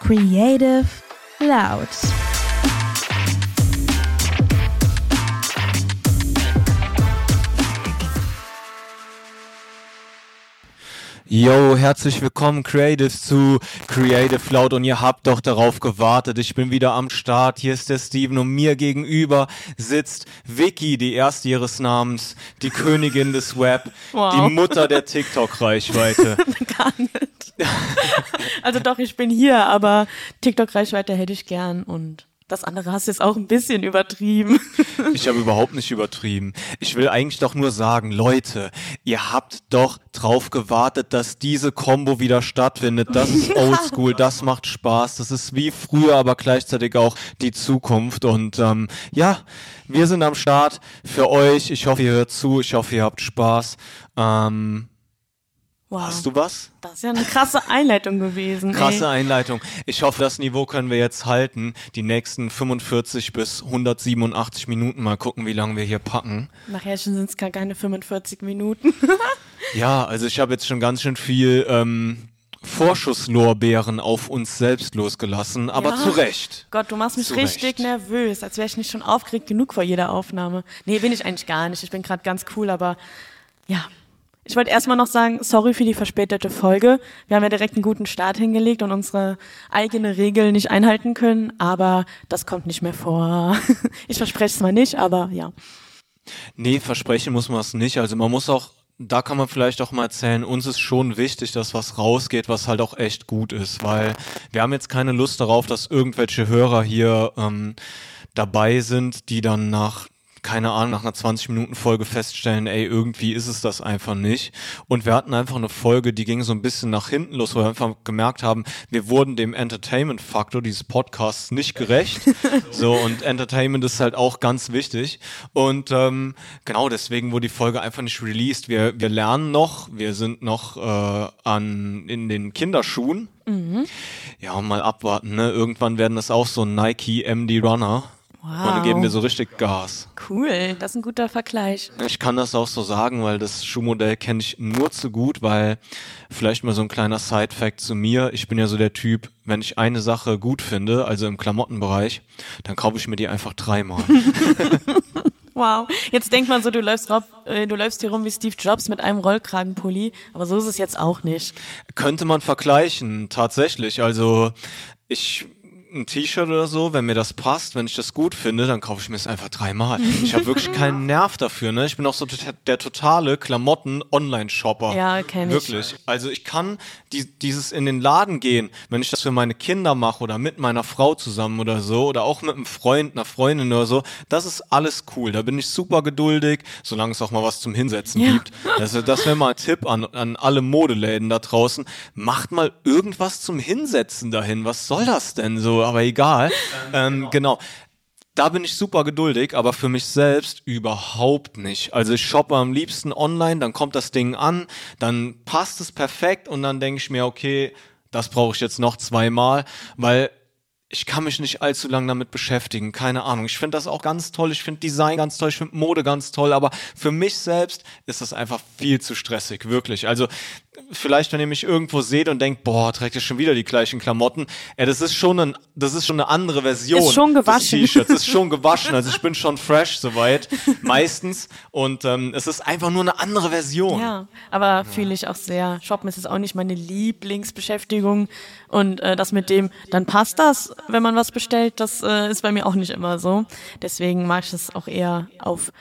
Creative Loud. Yo, herzlich willkommen Creatives zu Creative Loud und ihr habt doch darauf gewartet. Ich bin wieder am Start. Hier ist der Steven und mir gegenüber sitzt Vicky, die erste ihres Namens, die Königin des Web, Wow. die Mutter der TikTok-Reichweite. Gar nicht. Also doch, ich bin hier, aber TikTok-Reichweite hätte ich gern und das andere hast du jetzt auch ein bisschen übertrieben. Ich habe überhaupt nicht übertrieben. Ich will eigentlich doch nur sagen, Leute, ihr habt doch drauf gewartet, dass diese Combo wieder stattfindet. Das ist oldschool, das macht Spaß. Das ist wie früher, aber gleichzeitig auch die Zukunft. Und ähm, ja, wir sind am Start für euch. Ich hoffe, ihr hört zu. Ich hoffe, ihr habt Spaß. Ähm, Wow. hast du was? Das ist ja eine krasse Einleitung gewesen. Krasse ey. Einleitung. Ich hoffe, das Niveau können wir jetzt halten. Die nächsten 45 bis 187 Minuten. Mal gucken, wie lange wir hier packen. Nachher sind es gar keine 45 Minuten. Ja, also ich habe jetzt schon ganz schön viel ähm, Vorschusslorbeeren auf uns selbst losgelassen, aber Ja. zu Recht. Gott, du machst mich Zu richtig Recht. nervös, als wäre ich nicht schon aufgeregt genug vor jeder Aufnahme. Nee, bin ich eigentlich gar nicht. Ich bin gerade ganz cool, aber ja. Ich wollte erstmal noch sagen, sorry für die verspätete Folge. Wir haben ja direkt einen guten Start hingelegt und unsere eigene Regel nicht einhalten können, aber das kommt nicht mehr vor. Ich verspreche es mal nicht, aber ja. Nee, versprechen muss man es nicht. Also man muss auch, da kann man vielleicht auch mal erzählen, uns ist schon wichtig, dass was rausgeht, was halt auch echt gut ist, weil wir haben jetzt keine Lust darauf, dass irgendwelche Hörer hier ähm, dabei sind, die dann nach keine Ahnung, nach einer 20-Minuten-Folge feststellen, ey, irgendwie ist es das einfach nicht. Und wir hatten einfach eine Folge, die ging so ein bisschen nach hinten los, wo wir einfach gemerkt haben, wir wurden dem Entertainment-Faktor dieses Podcasts nicht gerecht. so, und Entertainment ist halt auch ganz wichtig. Und ähm, genau deswegen wurde die Folge einfach nicht released. Wir, wir lernen noch, wir sind noch äh, an in den Kinderschuhen. Ja, mal abwarten, ne? Irgendwann werden das auch so Nike MD Runner. Und dann geben wir so richtig Gas. Cool, das ist ein guter Vergleich. Ich kann das auch so sagen, weil das Schuhmodell kenne ich nur zu gut, weil vielleicht mal so ein kleiner Side-Fact zu mir. Ich bin ja so der Typ, wenn ich eine Sache gut finde, also im Klamottenbereich, dann kaufe ich mir die einfach dreimal. Wow. Jetzt denkt man so, du läufst, rauf, äh, du läufst hier rum wie Steve Jobs mit einem Rollkragenpulli, aber so ist es jetzt auch nicht. Könnte man vergleichen, tatsächlich. Also ich ein T-Shirt oder so, wenn mir das passt, wenn ich das gut finde, dann kaufe ich mir es einfach dreimal. Ich habe wirklich keinen Nerv dafür, ne? Ich bin auch so der, totale Klamotten-Online-Shopper. Ja, kenn ich. Wirklich. Also ich kann die, dieses in den Laden gehen, wenn ich das für meine Kinder mache oder mit meiner Frau zusammen oder so oder auch mit einem Freund, einer Freundin oder so, das ist alles cool. Da bin ich super geduldig, solange es auch mal was zum Hinsetzen Ja. gibt. Also das wäre mal ein Tipp an, an alle Modeläden da draußen. Macht mal irgendwas zum Hinsetzen dahin. Was soll das denn so? Aber egal. Ähm, genau. Da bin ich super geduldig, aber für mich selbst überhaupt nicht. Also ich shoppe am liebsten online, dann kommt das Ding an, dann passt es perfekt und dann denke ich mir, okay, das brauche ich jetzt noch zweimal, weil ich kann mich nicht allzu lange damit beschäftigen, keine Ahnung. Ich finde das auch ganz toll, ich finde Design ganz toll, ich finde Mode ganz toll, aber für mich selbst ist das einfach viel zu stressig, wirklich. Also vielleicht, wenn ihr mich irgendwo seht und denkt, boah, trägt ihr schon wieder die gleichen Klamotten, ja, das ist schon ein, das ist schon eine andere Version Ist schon des gewaschen. T-Shirts, ist schon gewaschen, also ich bin schon fresh soweit, meistens und ähm, es ist einfach nur eine andere Version. Ja, aber fühle ich auch sehr. Shoppen ist jetzt auch nicht meine Lieblingsbeschäftigung. Und äh, das mit dem, dann passt das, wenn man was bestellt, das äh, ist bei mir auch nicht immer so. Deswegen mag ich es auch eher auf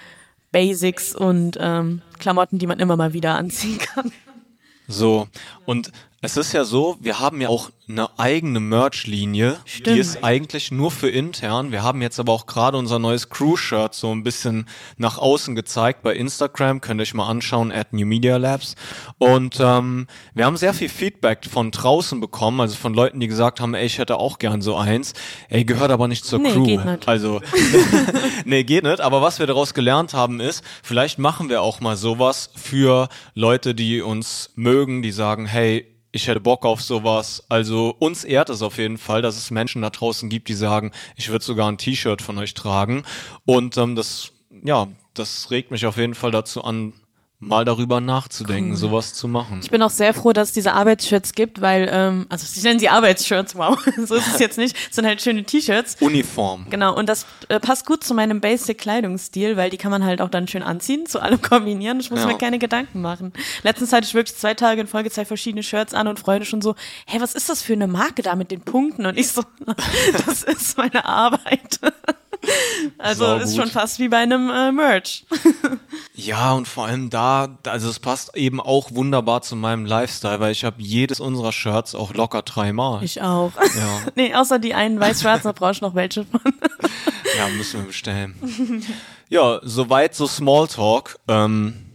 Basics und ähm, Klamotten, die man immer mal wieder anziehen kann. So, und es ist ja so, wir haben ja auch eine eigene Merch-Linie, die ist eigentlich nur für intern. Wir haben jetzt aber auch gerade unser neues Crew-Shirt so ein bisschen nach außen gezeigt bei Instagram, könnt ihr euch mal anschauen, at New Media Labs. Und ähm, wir haben sehr viel Feedback von draußen bekommen, also von Leuten, die gesagt haben, ey, ich hätte auch gern so eins. Ey, gehört aber nicht zur Nee, Crew. geht nicht. Also, nee, geht nicht. Aber was wir daraus gelernt haben ist, vielleicht machen wir auch mal sowas für Leute, die uns mögen, die sagen, hey, ich hätte Bock auf sowas. Also uns ehrt es auf jeden Fall, dass es Menschen da draußen gibt, die sagen, ich würde sogar ein T-Shirt von euch tragen. Und ähm, das, ja, das regt mich auf jeden Fall dazu an, mal darüber nachzudenken, cool. sowas zu machen. Ich bin auch sehr froh, dass es diese Arbeitsshirts gibt, weil, ähm, also sie nennen sie Arbeitsshirts, wow, so ist es jetzt nicht, es sind halt schöne T-Shirts. Uniform. Genau, und das äh, passt gut zu meinem Basic-Kleidungsstil, weil die kann man halt auch dann schön anziehen, zu allem kombinieren, ich muss ja. mir keine Gedanken machen. Letztens hatte ich wirklich zwei Tage in Folge zwei verschiedene Shirts an und Freunde schon so, hey, was ist das für eine Marke da mit den Punkten? Und ich so, das ist meine Arbeit. Also Sau ist gut. schon fast wie bei einem äh, Merch. ja, und vor allem da, also es passt eben auch wunderbar zu meinem Lifestyle, weil ich habe jedes unserer Shirts auch locker dreimal. Ich auch. Ja. nee, außer die einen weiß-schwarz, da brauche ich noch welche von. ja, müssen wir bestellen. Ja, soweit so Smalltalk. Ähm,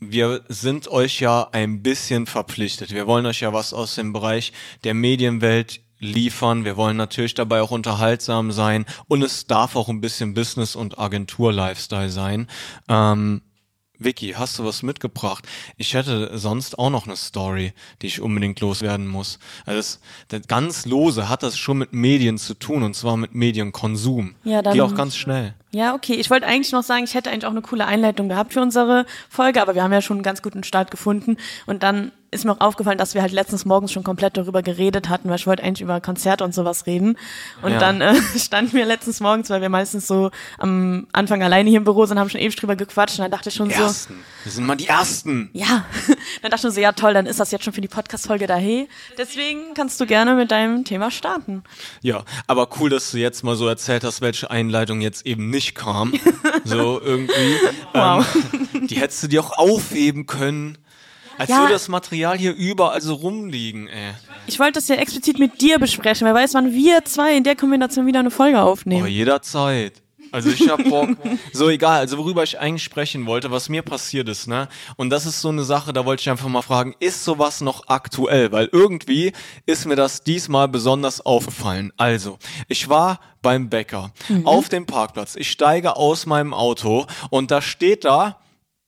wir sind euch ja ein bisschen verpflichtet. Wir wollen euch ja was aus dem Bereich der Medienwelt liefern. Wir wollen natürlich dabei auch unterhaltsam sein und es darf auch ein bisschen Business- und Agentur-Lifestyle sein. Ähm, Vicky, hast du was mitgebracht? Ich hätte sonst auch noch eine Story, die ich unbedingt loswerden muss. Also das, das ganz lose hat das schon mit Medien zu tun und zwar mit Medienkonsum. Ja, dann, Geh auch ganz schnell. Ja, okay. Ich wollte eigentlich noch sagen, ich hätte eigentlich auch eine coole Einleitung gehabt für unsere Folge, aber wir haben ja schon einen ganz guten Start gefunden und dann ist mir auch aufgefallen, dass wir halt letztens morgens schon komplett darüber geredet hatten, weil ich wollte eigentlich über Konzerte und sowas reden. Und ja. dann äh, standen wir letztens morgens, weil wir meistens so am Anfang alleine hier im Büro sind, haben schon ewig drüber gequatscht und dann dachte ich schon Ersten. so. Wir sind mal die Ersten. Ja. dann dachte ich so, ja toll, dann ist das jetzt schon für die Podcast-Folge daher. Deswegen kannst du gerne mit deinem Thema starten. Ja, aber cool, dass du jetzt mal so erzählt hast, welche Einleitung jetzt eben nicht kam. so irgendwie. Wow. Ähm, die hättest du dir auch aufheben können. Als ja. würde das Material hier überall so rumliegen, ey. Ich wollte das ja explizit mit dir besprechen. Wer weiß, wann wir zwei in der Kombination wieder eine Folge aufnehmen. Oh, jederzeit. Also ich hab Bock. so egal, also worüber ich eigentlich sprechen wollte, was mir passiert ist, ne? Und das ist so eine Sache, da wollte ich einfach mal fragen, ist sowas noch aktuell? Weil irgendwie ist mir das diesmal besonders aufgefallen. Also, ich war beim Bäcker mhm. auf dem Parkplatz. Ich steige aus meinem Auto und da steht da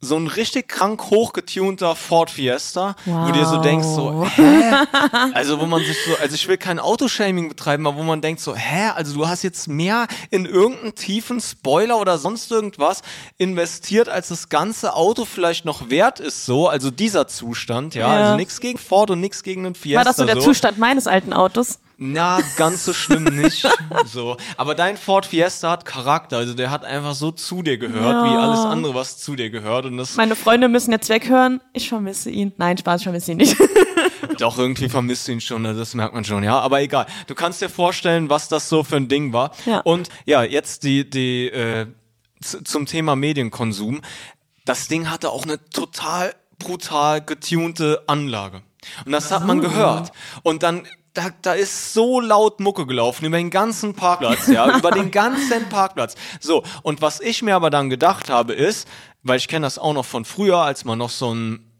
so ein richtig krank hochgetunter Ford Fiesta, wow. wo du dir so denkst, so, hä? Also wo man sich so, also ich will kein Autoshaming betreiben, aber wo man denkt so, hä? Also du hast jetzt mehr in irgendeinen tiefen Spoiler oder sonst irgendwas investiert, als das ganze Auto vielleicht noch wert ist, so, also dieser Zustand, ja. ja. Also nichts gegen Ford und nichts gegen einen Fiesta. War das so der so. Zustand meines alten Autos? Na, ganz so schlimm nicht. so. Aber dein Ford Fiesta hat Charakter. Also der hat einfach so zu dir gehört, ja. wie alles andere, was zu dir gehört. Und das Meine Freunde müssen jetzt weghören. Ich vermisse ihn. Nein, Spaß, ich vermisse ihn nicht. Doch, irgendwie vermisst ihn schon, also das merkt man schon, ja. Aber egal. Du kannst dir vorstellen, was das so für ein Ding war. Ja. Und ja, jetzt die, die, äh, zum Thema Medienkonsum. Das Ding hatte auch eine total brutal getunte Anlage. Und das hat man gehört. Und dann da, da ist so laut Mucke gelaufen über den ganzen Parkplatz, ja, über den ganzen Parkplatz. So, und was ich mir aber dann gedacht habe ist, weil ich kenne das auch noch von früher, als man noch so ein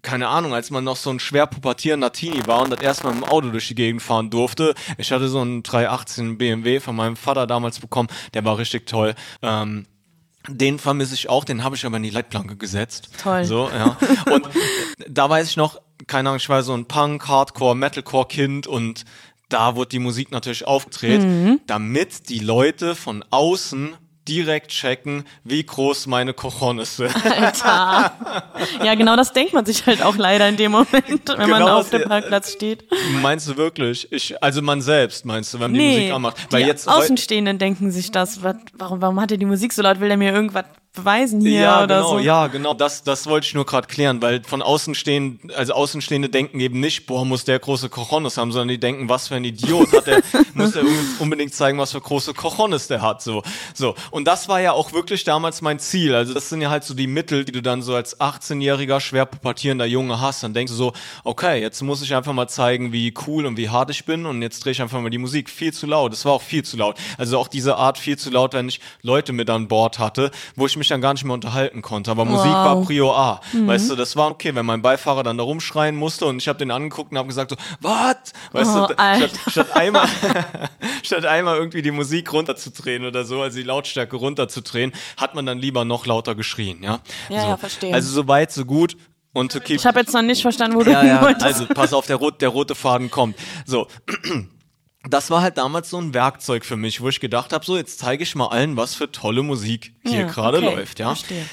keine Ahnung, als man noch so ein schwer pubertierender Teenie war und das erstmal mit dem Auto durch die Gegend fahren durfte. Ich hatte so einen 318 BMW von meinem Vater damals bekommen, der war richtig toll. Ähm, den vermisse ich auch, den habe ich aber in die Leitplanke gesetzt. Toll. So, ja. Und da weiß ich noch, keine Ahnung, ich war so ein Punk, Hardcore, Metalcore-Kind und da wurde die Musik natürlich aufgedreht, mhm. damit die Leute von außen direkt checken, wie groß meine Cojones sind. Alter. Ja, genau das denkt man sich halt auch leider in dem Moment, wenn genau man auf dem Parkplatz steht. Meinst du wirklich? Ich, also man selbst, meinst du, wenn man nee, die Musik anmacht? Weil die jetzt Außenstehenden denken sich das. warum, warum hat er die Musik so laut? Will er mir irgendwas beweisen hier ja, oder genau, so. Ja, genau, das, das wollte ich nur gerade klären, weil von Außenstehenden, also Außenstehende denken eben nicht, boah, muss der große Cojones haben, sondern die denken, was für ein Idiot hat der, muss der unbedingt zeigen, was für große Cojones der hat, so. So. Und das war ja auch wirklich damals mein Ziel. Also das sind ja halt so die Mittel, die du dann so als 18-jähriger, schwer pubertierender Junge hast. Dann denkst du so, okay, jetzt muss ich einfach mal zeigen, wie cool und wie hart ich bin und jetzt drehe ich einfach mal die Musik viel zu laut. Es war auch viel zu laut. Also auch diese Art viel zu laut, wenn ich Leute mit an Bord hatte, wo ich mich dann gar nicht mehr unterhalten konnte. Aber wow. Musik war Prio A. Mhm. Weißt du, das war okay, wenn mein Beifahrer dann da rumschreien musste und ich habe den angeguckt und habe gesagt so, was? Weißt oh, du, statt, statt, einmal, statt einmal irgendwie die Musik runterzudrehen oder so, also die Lautstärke runterzudrehen, hat man dann lieber noch lauter geschrien, ja? Ja, so. ja, verstehe. Also so weit, so gut. Und to keep ich habe jetzt noch nicht verstanden, wo ja, du ja, wolltest. Also pass auf, der, rot, der rote Faden kommt. So, das war halt damals so ein Werkzeug für mich, wo ich gedacht habe, so jetzt zeige ich mal allen, was für tolle Musik hier ja, gerade okay, läuft, ja. Verstehe.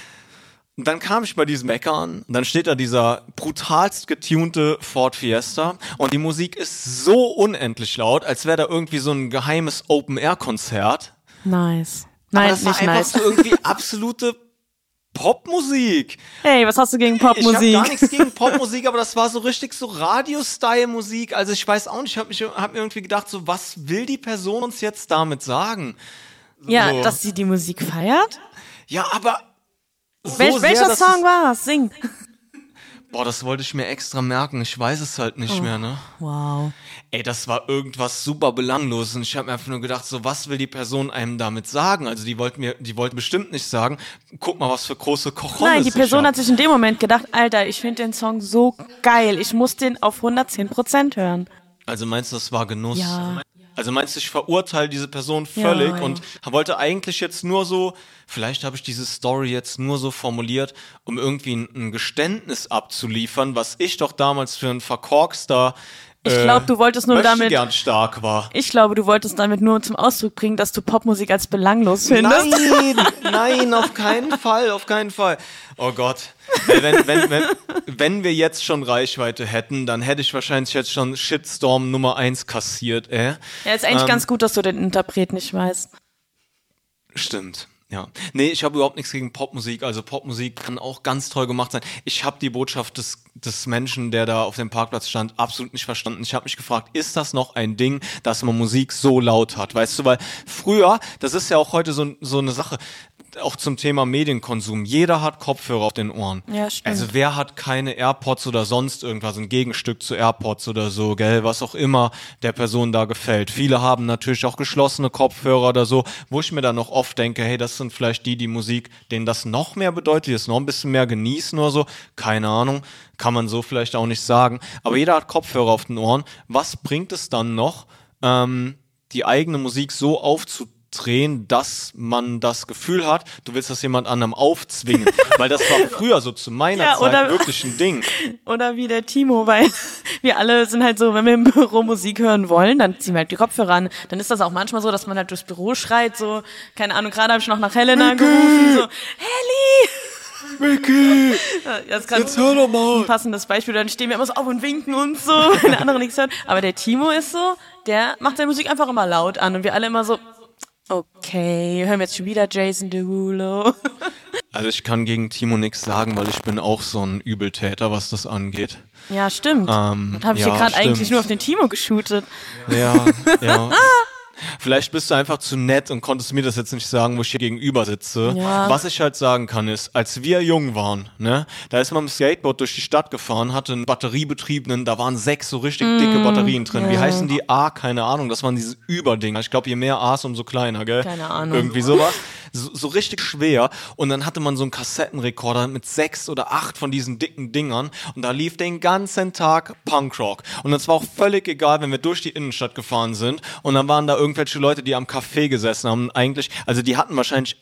dann kam ich bei diesem Bäcker an, und dann steht da dieser brutalst getunte Ford Fiesta und die Musik ist so unendlich laut, als wäre da irgendwie so ein geheimes Open-Air-Konzert. Nice. Nein, das war einfach nice. so irgendwie absolute Popmusik. Hey, was hast du gegen Ich habe Popmusik? gar nichts gegen Popmusik, aber das war so richtig so Radio-Style-Musik. Also ich weiß auch nicht, ich habe hab mir irgendwie gedacht, so was will die Person uns jetzt damit sagen? ja, so. dass sie die Musik feiert? Ja, aber so Wel sehr, welcher Song es- war's? Sing. Boah, das wollte ich mir extra merken. Ich weiß es halt Oh. nicht mehr, ne? Wow. Ey, das war irgendwas super belangloses und ich habe mir einfach nur gedacht, so was will die Person einem damit sagen? Also die wollten mir, die wollten bestimmt nicht sagen, guck mal, was für große Kochonis Nein, die Person hab. hat sich in dem Moment gedacht, Alter, ich finde den Song so geil, ich muss den auf 110% hören. Also meinst du, das war Genuss? Ja. Also meinst du, ich verurteile diese Person völlig Ja, ja. und wollte eigentlich jetzt nur so, vielleicht habe ich diese Story jetzt nur so formuliert, um irgendwie ein, ein Geständnis abzuliefern, was ich doch damals für ein verkorkster Ich glaube, du wolltest nur damit, gern stark war. ich glaube, du wolltest damit nur zum Ausdruck bringen, dass du Popmusik als belanglos findest. Nein, nein, auf keinen Fall, auf keinen Fall. Oh Gott. Wenn, wenn, wenn, wenn wir jetzt schon Reichweite hätten, dann hätte ich wahrscheinlich jetzt schon Shitstorm Nummer eins kassiert, ey. Ja, ist eigentlich Ähm, ganz gut, dass du den Interpret nicht weißt. Stimmt. Ja. Nee, ich habe überhaupt nichts gegen Popmusik. Also Popmusik kann auch ganz toll gemacht sein. Ich habe die Botschaft des, des Menschen, der da auf dem Parkplatz stand, absolut nicht verstanden. Ich habe mich gefragt, ist das noch ein Ding, dass man Musik so laut hat? Weißt du, weil früher, das ist ja auch heute so, so eine Sache, auch zum Thema Medienkonsum. Jeder hat Kopfhörer auf den Ohren. Ja, stimmt. Also wer hat keine AirPods oder sonst irgendwas, ein Gegenstück zu AirPods oder so, gell, was auch immer der Person da gefällt. Viele haben natürlich auch geschlossene Kopfhörer oder so, wo ich mir dann noch oft denke, hey, das sind vielleicht die, die Musik, denen das noch mehr bedeutet, die es noch ein bisschen mehr genießen oder so. Keine Ahnung, kann man so vielleicht auch nicht sagen. Aber jeder hat Kopfhörer auf den Ohren. Was bringt es dann noch, ähm, die eigene Musik so aufzudrehen, dass man das Gefühl hat, du willst das jemand anderem aufzwingen. Weil das war früher so zu meiner Ja, Zeit oder- wirklich ein Ding. Oder wie der Timo, weil wir alle sind halt so, wenn wir im Büro Musik hören wollen, dann ziehen wir halt die Kopfhörer an. Dann ist das auch manchmal so, dass man halt durchs Büro schreit, so, keine Ahnung, gerade habe ich noch nach Helena gerufen, so, Helly! Vicky, Ja, Das gerade jetzt hör doch mal. ein passendes Beispiel, dann stehen wir immer so auf und winken und so, wenn der andere nichts hört. Aber der Timo ist so, der macht seine Musik einfach immer laut an und wir alle immer so, okay, hören wir jetzt schon wieder Jason Derulo. Also ich kann gegen Timo nichts sagen, weil ich bin auch so ein Übeltäter, was das angeht. Ja, stimmt. Ähm, Dann habe ich ja, hier gerade eigentlich nur auf den Timo geshootet. Ja, ja. Vielleicht bist du einfach zu nett und konntest mir das jetzt nicht sagen, wo ich hier gegenüber sitze. Ja. Was ich halt sagen kann ist, als wir jung waren, ne, da ist man mit dem Skateboard durch die Stadt gefahren, hatte einen batteriebetriebenen, da waren sechs so richtig dicke Batterien drin. Wie heißen die? A, keine Ahnung, das waren diese Überdinger. Ich glaube, je mehr A's, umso kleiner, gell? Keine Ahnung. Irgendwie sowas. So, so richtig schwer. Und dann hatte man so einen Kassettenrekorder mit sechs oder acht von diesen dicken Dingern. Und da lief den ganzen Tag Punkrock. Und es war auch völlig egal, wenn wir durch die Innenstadt gefahren sind. Und dann waren da irgendwelche Leute, die am Café gesessen haben. Eigentlich, also die hatten wahrscheinlich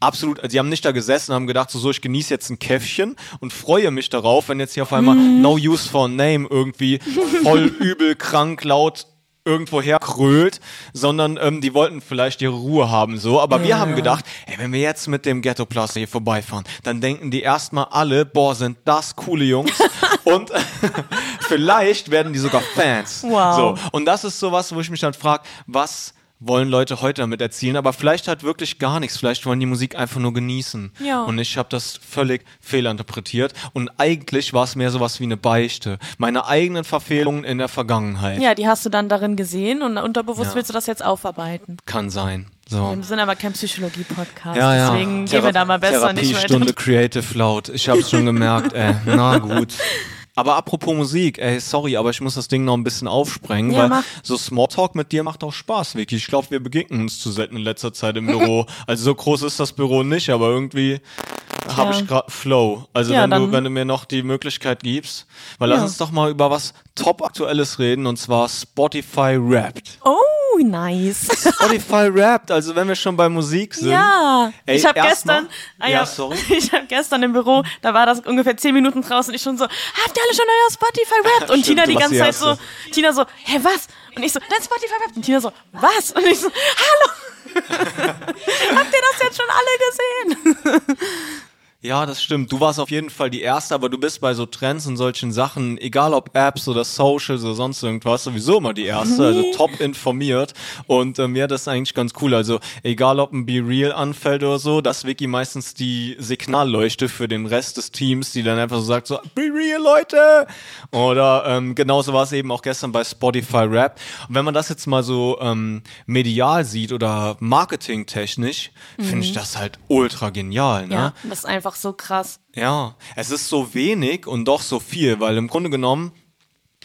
absolut, also die haben nicht da gesessen, haben gedacht, so, so ich genieße jetzt ein Käffchen und freue mich darauf, wenn jetzt hier auf einmal No Use for Name irgendwie voll übel, krank, laut irgendwo herkrölt, sondern ähm, die wollten vielleicht ihre Ruhe haben, so. Aber wir Ja. haben gedacht, ey, wenn wir jetzt mit dem Ghetto Plus hier vorbeifahren, dann denken die erstmal alle, boah, sind das coole Jungs. und vielleicht werden die sogar Fans. Wow. So. Und das ist sowas, wo ich mich dann frage, was wollen Leute heute damit erzielen, aber vielleicht halt wirklich gar nichts. Vielleicht wollen die Musik einfach nur genießen. Ja. Und ich habe das völlig fehlinterpretiert. Und eigentlich war es mehr sowas wie eine Beichte. Meine eigenen Verfehlungen in der Vergangenheit. Ja, die hast du dann darin gesehen und unterbewusst Ja. willst du das jetzt aufarbeiten. Kann sein. So. Wir sind aber kein Psychologie-Podcast, Ja, ja. deswegen gehen wir da mal besser nicht weiter. Therapiestunde Creative Loud. Ich hab's schon gemerkt, ey. Na gut. Aber apropos Musik, ey, sorry, aber ich muss das Ding noch ein bisschen aufsprengen, Ja, weil mach. so Smalltalk mit dir macht auch Spaß, Vicky. Ich glaube, wir begegnen uns zu selten in letzter Zeit im Büro. also so groß ist das Büro nicht, aber irgendwie habe ich gerade Flow. Also Ja, wenn du, wenn du mir noch die Möglichkeit gibst, weil lass uns doch mal über was top aktuelles reden und zwar Spotify Wrapped. Oh, nice. Spotify Wrapped, also wenn wir schon bei Musik sind. Ja, Ey, ich habe gestern, ah, Ja, ja, sorry. ich habe gestern im Büro, da war das ungefähr zehn Minuten draußen, ich schon so, habt ihr alle schon euer Spotify Rap? Und Stimmt, Tina die ganze Zeit so. Tina so, hä was? Und ich so, dein Spotify Rap? Und Tina so, was? Und ich so, hallo. habt ihr das jetzt schon alle gesehen? Ja, das stimmt. Du warst auf jeden Fall die Erste, aber du bist bei so Trends und solchen Sachen, egal ob Apps oder Socials oder sonst irgendwas, sowieso immer die Erste, also top informiert. Und äh, mir das ist eigentlich ganz cool. Also egal ob ein Be Real anfällt oder so, das Wiki meistens die Signalleuchte für den Rest des Teams, die dann einfach so sagt so, Be Real, Leute! Oder ähm, genauso war es eben auch gestern bei Spotify Rap. Und wenn man das jetzt mal so ähm, medial sieht oder marketingtechnisch, finde ich das halt ultra genial. Ne? Ja, das ist einfach so krass. Ja, es ist so wenig und doch so viel, weil im Grunde genommen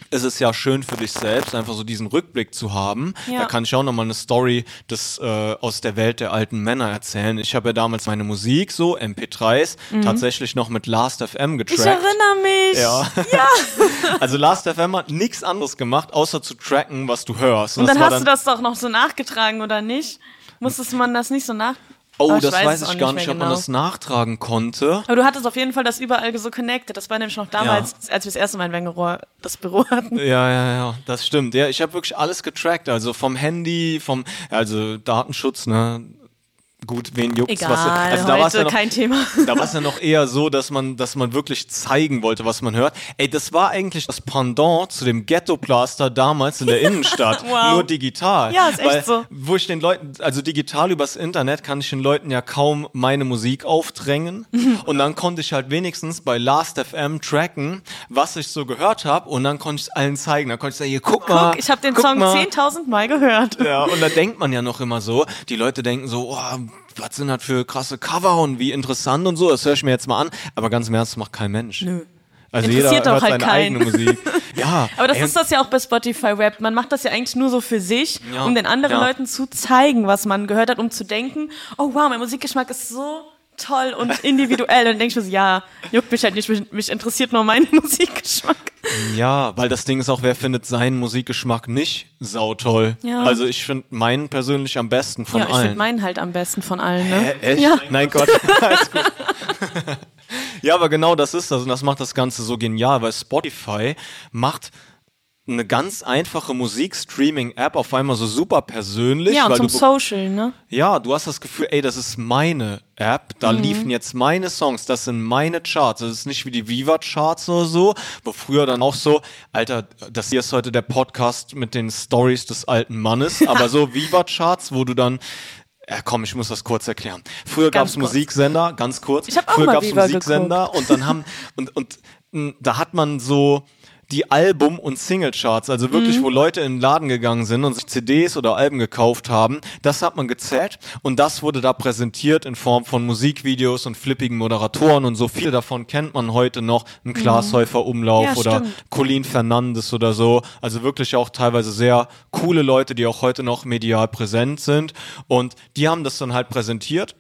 ist es ja schön für dich selbst, einfach so diesen Rückblick zu haben. Ja. Da kann ich auch nochmal eine Story des, äh, aus der Welt der alten Männer erzählen. Ich habe ja damals meine Musik, so MP3s, tatsächlich noch mit Last.fm getrackt. Mhm. Ich erinnere mich. Ja. Ja. Also Last.fm hat nichts anderes gemacht, außer zu tracken, was du hörst. Und das dann hast du das doch noch so nachgetragen, oder nicht? Musstest man das nicht so nach... Oh, das weiß es ich gar nicht, ob man genau. das nachtragen konnte. Aber du hattest auf jeden Fall das überall so connected. Das war nämlich noch damals, als wir das erste Mal in Wengerohr das Büro hatten. Ja, ja, ja, das stimmt. Ja, ich habe wirklich alles getrackt, also vom Handy, vom, also Datenschutz, ne? Gut, wen juckt's? Egal, was, also da heute ja noch, kein Thema. Da war es ja noch eher so, dass man, dass man wirklich zeigen wollte, was man hört. Ey, das war eigentlich das Pendant zu dem Ghetto-Plaster damals in der Innenstadt. Wow. Nur digital. Ja, ist echt Weil, so. Wo ich den Leuten, also digital übers Internet kann ich den Leuten ja kaum meine Musik aufdrängen. Und dann konnte ich halt wenigstens bei Last.fm tracken, was ich so gehört habe. Und dann konnte ich es allen zeigen. Dann konnte ich sagen, hier, guck mal. Guck, ich habe den Song mal. 10.000 Mal gehört. Ja, und da denkt man ja noch immer so, die Leute denken so, oh, was sind das für krasse Cover und wie interessant und so, das höre ich mir jetzt mal an. Aber ganz im Ernst, das macht kein Mensch. Nö. Also Interessiert jeder doch hört halt seine keinen. eigene Musik. Ja. Aber das ey, ist das ja auch bei Spotify Rap. Man macht das ja eigentlich nur so für sich, Ja, um den anderen ja. Leuten zu zeigen, was man gehört hat, um zu denken, oh wow, mein Musikgeschmack ist so toll und individuell. Und dann denke ich mir so, ja, juckt mich halt nicht, mich, mich interessiert nur mein Musikgeschmack. Ja, weil das Ding ist auch, wer findet seinen Musikgeschmack nicht sautoll? Ja. Also ich finde meinen persönlich am besten von ja, ich finde allen. meinen halt am besten von allen. Ne? Hä, echt? Ja. Nein, Gott. Ja, aber genau das ist das und das macht das Ganze so genial, weil Spotify macht eine ganz einfache Musikstreaming-App auf einmal so super persönlich. Ja, und zum Social, ne? Ja, du hast das Gefühl, ey, das ist meine App, da Mhm. liefen jetzt meine Songs, das sind meine Charts. Das ist nicht wie die Viva-Charts oder so, wo früher dann auch so, Alter, das hier ist heute der Podcast mit den Stories des alten Mannes, aber so Viva-Charts, wo du dann ja, komm, ich muss das kurz erklären. Früher gab es. Musiksender, ganz kurz. Ich hab auch Früher gab's Viva Musiksender und dann haben und und da hat man so die Album- und Singlecharts, also wirklich, Mhm. wo Leute in den Laden gegangen sind und sich CDs oder Alben gekauft haben, das hat man gezählt und das wurde da präsentiert in Form von Musikvideos und flippigen Moderatoren und so viele davon kennt man heute noch, ein Klaas Häufer Umlauf Mhm. Ja, oder stimmt. Colin Fernandes oder so, also wirklich auch teilweise sehr coole Leute, die auch heute noch medial präsent sind und die haben das dann halt präsentiert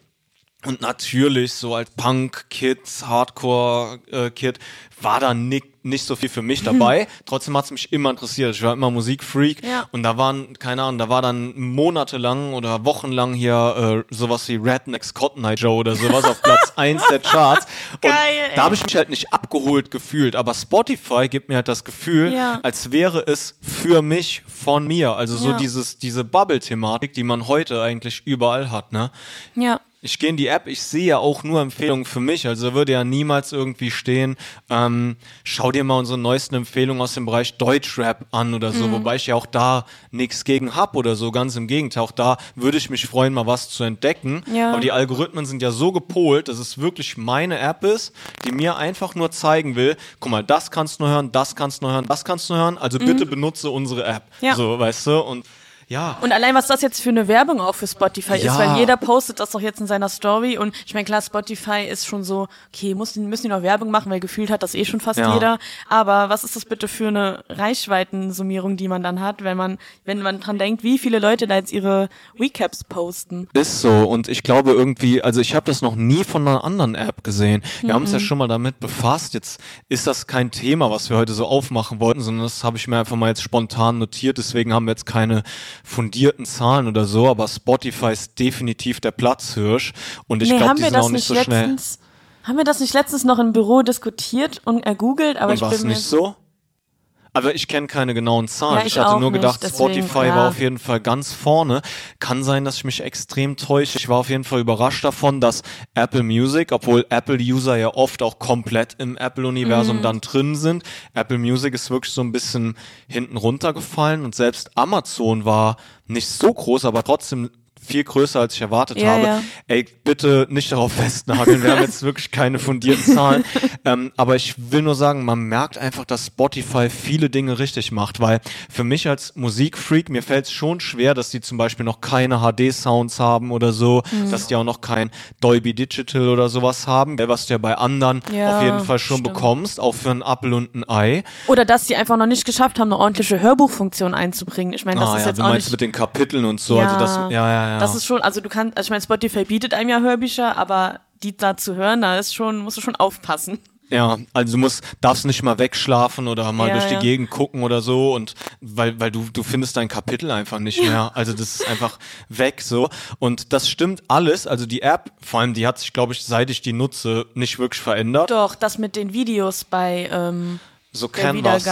und natürlich, so als Punk-Kid, Hardcore-Kid, war da nicht, nicht so viel für mich dabei. Trotzdem hat's mich immer interessiert. Ich war immer Musikfreak. Ja. Und da waren, keine Ahnung, da war dann monatelang oder wochenlang hier äh, sowas wie Rednecks Cotton Eye Joe oder sowas auf Platz eins der Charts. Und Geil, ey. da habe ich mich halt nicht abgeholt gefühlt. Aber Spotify gibt mir halt das Gefühl, Ja. als wäre es für mich von mir. Also so Ja. dieses, diese Bubble-Thematik, die man heute eigentlich überall hat, ne? Ja. Ich gehe in die App, ich sehe ja auch nur Empfehlungen für mich. Also da würde ja niemals irgendwie stehen, ähm, schau dir mal unsere neuesten Empfehlungen aus dem Bereich Deutschrap an oder Mhm. so, wobei ich ja auch da nichts gegen hab oder so, ganz im Gegenteil. Auch da würde ich mich freuen, mal was zu entdecken. Ja. Aber die Algorithmen sind ja so gepolt, dass es wirklich meine App ist, die mir einfach nur zeigen will, guck mal, das kannst du nur hören, das kannst du nur hören, das kannst du nur hören, also bitte benutze unsere App. Mhm. Ja. So, weißt du? Und ja. Und allein, was das jetzt für eine Werbung auch für Spotify Ja. ist, weil jeder postet das doch jetzt in seiner Story und ich meine, klar, Spotify ist schon so, okay, muss, müssen die noch Werbung machen, weil gefühlt hat das eh schon fast Ja. jeder. Aber was ist das bitte für eine Reichweitensummierung, die man dann hat, wenn man, wenn man dran denkt, wie viele Leute da jetzt ihre Recaps posten? Ist so und ich glaube irgendwie, also ich habe das noch nie von einer anderen App gesehen. Wir haben uns ja schon mal damit befasst. Jetzt ist das kein Thema, was wir heute so aufmachen wollten, sondern das habe ich mir einfach mal jetzt spontan notiert. Deswegen haben wir jetzt keine fundierten Zahlen oder so, aber Spotify ist definitiv der Platzhirsch und ich nee, glaube, die sind das auch nicht nicht so schnell. letztens, haben wir das nicht letztens noch im Büro diskutiert und ergoogelt, aber Und ich bin nicht so? Aber ich kenne keine genauen Zahlen. Ja, ich, ich hatte nur gedacht, nicht, deswegen, Spotify ja. war auf jeden Fall ganz vorne. Kann sein, dass ich mich extrem täusche. Ich war auf jeden Fall überrascht davon, dass Apple Music, obwohl Apple-User ja oft auch komplett im Apple-Universum Mhm. dann drin sind, Apple Music ist wirklich so ein bisschen hinten runtergefallen und selbst Amazon war nicht so groß, aber trotzdem viel größer, als ich erwartet Ja, habe. ja. Ey, bitte nicht darauf festnageln. Wir haben jetzt wirklich keine fundierten Zahlen. ähm, aber ich will nur sagen, man merkt einfach, dass Spotify viele Dinge richtig macht, weil für mich als Musikfreak, mir fällt es schon schwer, dass die zum Beispiel noch keine HD-Sounds haben oder so, Mhm. dass die auch noch kein Dolby Digital oder sowas haben, was du ja bei anderen Ja, auf jeden Fall schon stimmt. bekommst, auch für einen Apfel und ein Ei. Oder dass sie einfach noch nicht geschafft haben, eine ordentliche Hörbuchfunktion einzubringen. Ich meine, das ah, ist ja, jetzt du auch meinst nicht. mit den Kapiteln und so, also das, ja, ja, ja. Das ist schon, also du kannst, also ich meine, Spotify bietet einem ja Hörbücher, aber die da zu hören, da ist schon, musst du schon aufpassen. Ja, also du musst, darfst nicht mal wegschlafen oder mal Ja, durch die ja. Gegend gucken oder so und weil, weil du, du findest dein Kapitel einfach nicht mehr. Also das ist einfach weg so. Und das stimmt alles. Also die App, vor allem die hat sich, glaube ich, seit ich die nutze, nicht wirklich verändert. Doch, das mit den Videos bei ähm, So Canvas.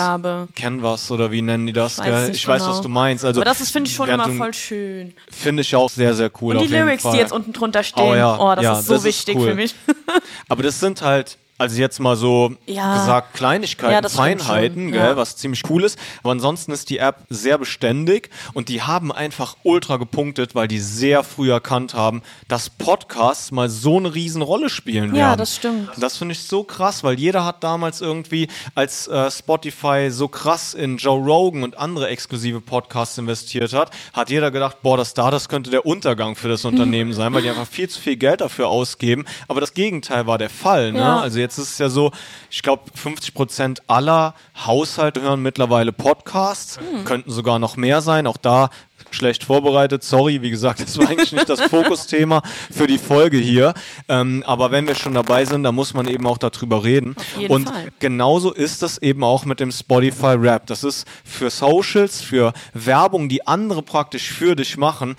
Canvas oder wie nennen die das? Weiß gell? nicht Ich weiß, genau. was du meinst. Also Aber das ist, finde ich, schon immer voll schön. Finde ich auch sehr, sehr cool. Und die Lyrics, die jetzt unten drunter stehen, Oh ja, oh, das ja, ist so das ist wichtig cool. für mich. Aber das sind halt, also jetzt mal so Ja. gesagt, Kleinigkeiten, Ja, Feinheiten, gell, ja. was ziemlich cool ist. Aber ansonsten ist die App sehr beständig und die haben einfach ultra gepunktet, weil die sehr früh erkannt haben, dass Podcasts mal so eine riesen Rolle spielen Ja, werden. das stimmt. Das finde ich so krass, weil jeder hat damals irgendwie, als äh, Spotify so krass in Joe Rogan und andere exklusive Podcasts investiert hat, hat jeder gedacht, boah, das da, das könnte der Untergang für das Unternehmen sein, weil die einfach viel zu viel Geld dafür ausgeben. Aber das Gegenteil war der Fall. Ne? Ja. Also jetzt ist es ja so, ich glaube, 50 Prozent aller Haushalte hören mittlerweile Podcasts, Hm. könnten sogar noch mehr sein. Auch da schlecht vorbereitet. Sorry, wie gesagt, das war eigentlich nicht das Fokusthema für die Folge hier. Ähm, aber wenn wir schon dabei sind, dann muss man eben auch darüber reden. Und Fall. genauso ist das eben auch mit dem Spotify Rap. Das ist für Socials, für Werbung, die andere praktisch für dich machen,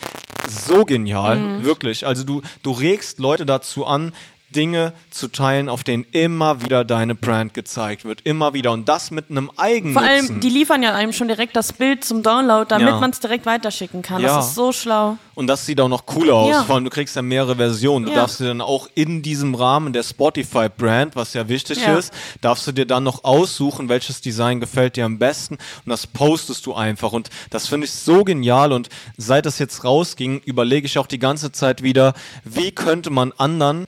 so genial, Mhm. wirklich. Also du, du regst Leute dazu an, Dinge zu teilen, auf denen immer wieder deine Brand gezeigt wird. Immer wieder. Und das mit einem Eigennutzen. Vor allem, die liefern ja einem schon direkt das Bild zum Download, damit Ja. man es direkt weiterschicken kann. Ja. Das ist so schlau. Und das sieht auch noch cooler aus. Ja. Vor allem, du kriegst ja mehrere Versionen. Du darfst dir dann auch in diesem Rahmen der Spotify-Brand, was ja wichtig ist, darfst du dir dann noch aussuchen, welches Design gefällt dir am besten. Und das postest du einfach. Und das finde ich so genial. Und seit das jetzt rausging, überlege ich auch die ganze Zeit wieder, wie könnte man anderen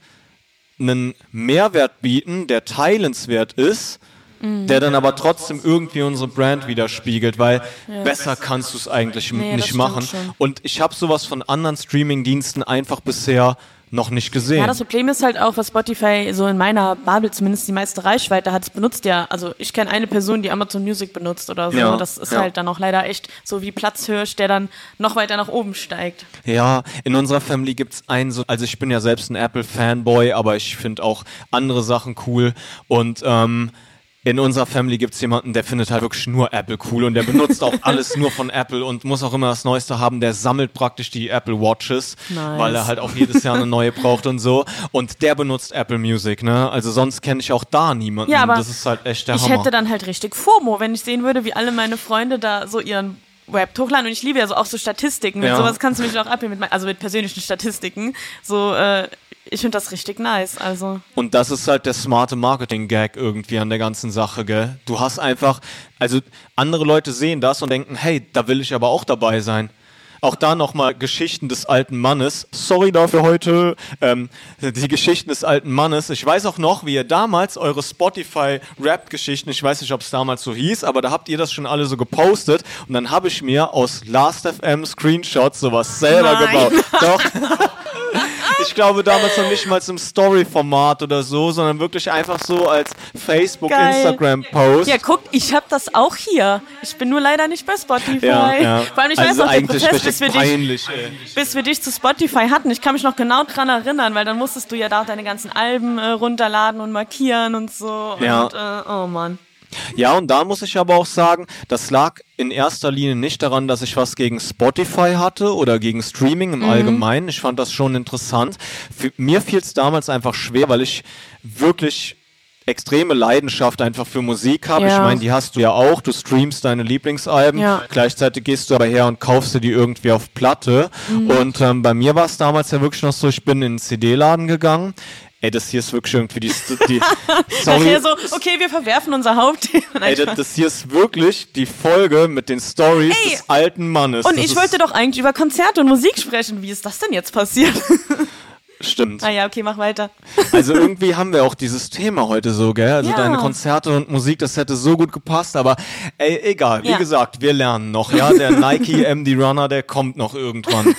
einen Mehrwert bieten, der teilenswert ist, Mhm. der dann aber trotzdem irgendwie unsere Brand widerspiegelt, weil besser kannst du es eigentlich Nee, nicht machen. Und ich habe sowas von anderen Streaming-Diensten einfach bisher noch nicht gesehen. Ja, das Problem ist halt auch, was Spotify so in meiner Bubble zumindest die meiste Reichweite hat, es benutzt ja, also ich kenne eine Person, die Amazon Music benutzt oder so. Ja, das ist ja. halt dann auch leider echt so wie Platzhirsch, der dann noch weiter nach oben steigt. Ja, in unserer Family gibt's einen so, also ich bin ja selbst ein Apple-Fanboy, aber ich finde auch andere Sachen cool und ähm, in unserer Family gibt's jemanden, der findet halt wirklich nur Apple cool und der benutzt auch alles nur von Apple und muss auch immer das Neueste haben. Der sammelt praktisch die Apple Watches, Nice. weil er halt auch jedes Jahr eine neue braucht und so. Und der benutzt Apple Music, ne? Also sonst kenne ich auch da niemanden. Ja, aber das ist halt echt der ich Hammer. hätte dann halt richtig FOMO, wenn ich sehen würde, wie alle meine Freunde da so ihren Web hochladen und ich liebe ja so auch so Statistiken. Mit Ja. sowas kannst du mich auch abheben, mit also mit persönlichen Statistiken. So, äh, ich finde das richtig nice. Also Und das ist halt der smarte Marketing-Gag irgendwie an der ganzen Sache, gell? Du hast einfach, also andere Leute sehen das und denken, hey, da will ich aber auch dabei sein. Auch da nochmal Geschichten des alten Mannes. Sorry dafür heute. Ähm, die Geschichten des alten Mannes. Ich weiß auch noch, wie ihr damals eure Spotify-Rap-Geschichten, ich weiß nicht, ob es damals so hieß, aber da habt ihr das schon alle so gepostet. Und dann habe ich mir aus Last.fm Screenshots sowas selber Nein. gebaut. Doch. Ich glaube damals noch nicht mal im Story-Format oder so, sondern wirklich einfach so als Facebook, Geil. Instagram-Post. Ja, guck, ich habe das auch hier. Ich bin nur leider nicht bei Spotify. Ja, ja. Vor allem, ich also weiß noch, eigentlich Prozess, bis wir, dich, peinlich, ey. bis wir dich zu Spotify hatten. Ich kann mich noch genau dran erinnern, weil dann musstest du ja da auch deine ganzen Alben äh, runterladen und markieren und so. Ja. Und, äh, oh Mann. Ja, und da muss ich aber auch sagen, das lag in erster Linie nicht daran, dass ich was gegen Spotify hatte oder gegen Streaming im Mhm. Allgemeinen. Ich fand das schon interessant. Für, mir fiel es damals einfach schwer, weil ich wirklich extreme Leidenschaft einfach für Musik habe. Ja. Ich meine, die hast du ja auch. Du streamst deine Lieblingsalben. Ja. Gleichzeitig gehst du aber her und kaufst dir die irgendwie auf Platte. Mhm. Und ähm, bei mir war es damals ja wirklich noch so, ich bin in den CD-Laden gegangen. Ey, das hier ist wirklich irgendwie die, die sorry, so, okay, wir verwerfen unser Hauptthema. Ey, das, das hier ist wirklich die Folge mit den Stories Ey, des alten Mannes. und Das ich wollte doch eigentlich über Konzerte und Musik sprechen. Wie ist das denn jetzt passiert? Stimmt. ah ja, okay, mach weiter. Also irgendwie haben wir auch dieses Thema heute so, gell? Also Ja. deine Konzerte und Musik, das hätte so gut gepasst, aber ey, egal. Wie Ja. gesagt, wir lernen noch, ja? Der Nike MD Runner, der kommt noch irgendwann.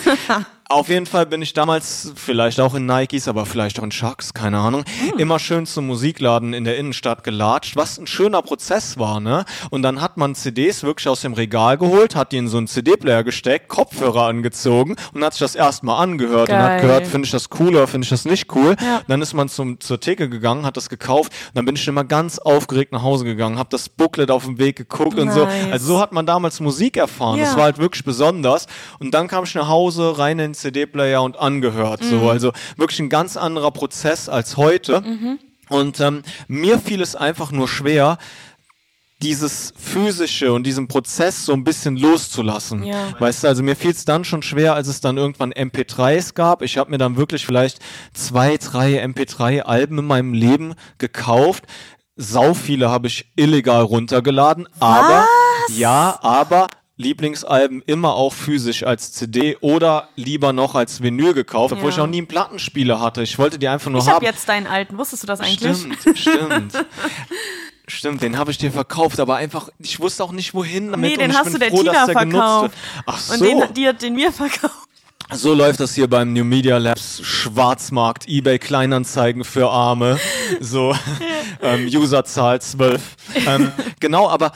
Auf jeden Fall bin ich damals, vielleicht auch in Nikes, aber vielleicht auch in Chucks, keine Ahnung, Hm. immer schön zum Musikladen in der Innenstadt gelatscht, was ein schöner Prozess war, ne? Und dann hat man CDs wirklich aus dem Regal geholt, hat die in so einen CD-Player gesteckt, Kopfhörer angezogen und hat sich das erstmal angehört und hat Geil. gehört, finde ich das cool oder finde ich das nicht cool. Ja. Dann ist man zum, zur Theke gegangen, hat das gekauft und dann bin ich immer ganz aufgeregt nach Hause gegangen, habe das Booklet auf dem Weg geguckt und so. Nice. Also so hat man damals Musik erfahren. Das Ja. war halt wirklich besonders. Und dann kam ich nach Hause, rein in den CD-Player und angehört. Mhm. So, also wirklich ein ganz anderer Prozess als heute. Mhm. Und ähm, mir fiel es einfach nur schwer, dieses physische und diesen Prozess so ein bisschen loszulassen. Ja. Weißt du, also mir fiel es dann schon schwer, als es dann irgendwann MP3s gab. Ich habe mir dann wirklich vielleicht zwei, drei MP3-Alben in meinem Leben gekauft. Sau viele habe ich illegal runtergeladen, aber ja, aber Lieblingsalben immer auch physisch als CD oder lieber noch als Vinyl gekauft, obwohl Ja. ich auch nie einen Plattenspieler hatte. Ich wollte die einfach nur Ich haben. habe jetzt deinen alten. Wusstest du das eigentlich? Stimmt, stimmt. Stimmt, den habe ich dir verkauft, aber einfach, ich wusste auch nicht wohin damit. Nee, und den ich hast bin du der froh, Tina verkauft. Ach so, Und den, die hat den mir verkauft. So läuft das hier beim New Media Labs Schwarzmarkt, Ebay Kleinanzeigen für Arme, so ähm, Userzahl 12. Ähm, genau, aber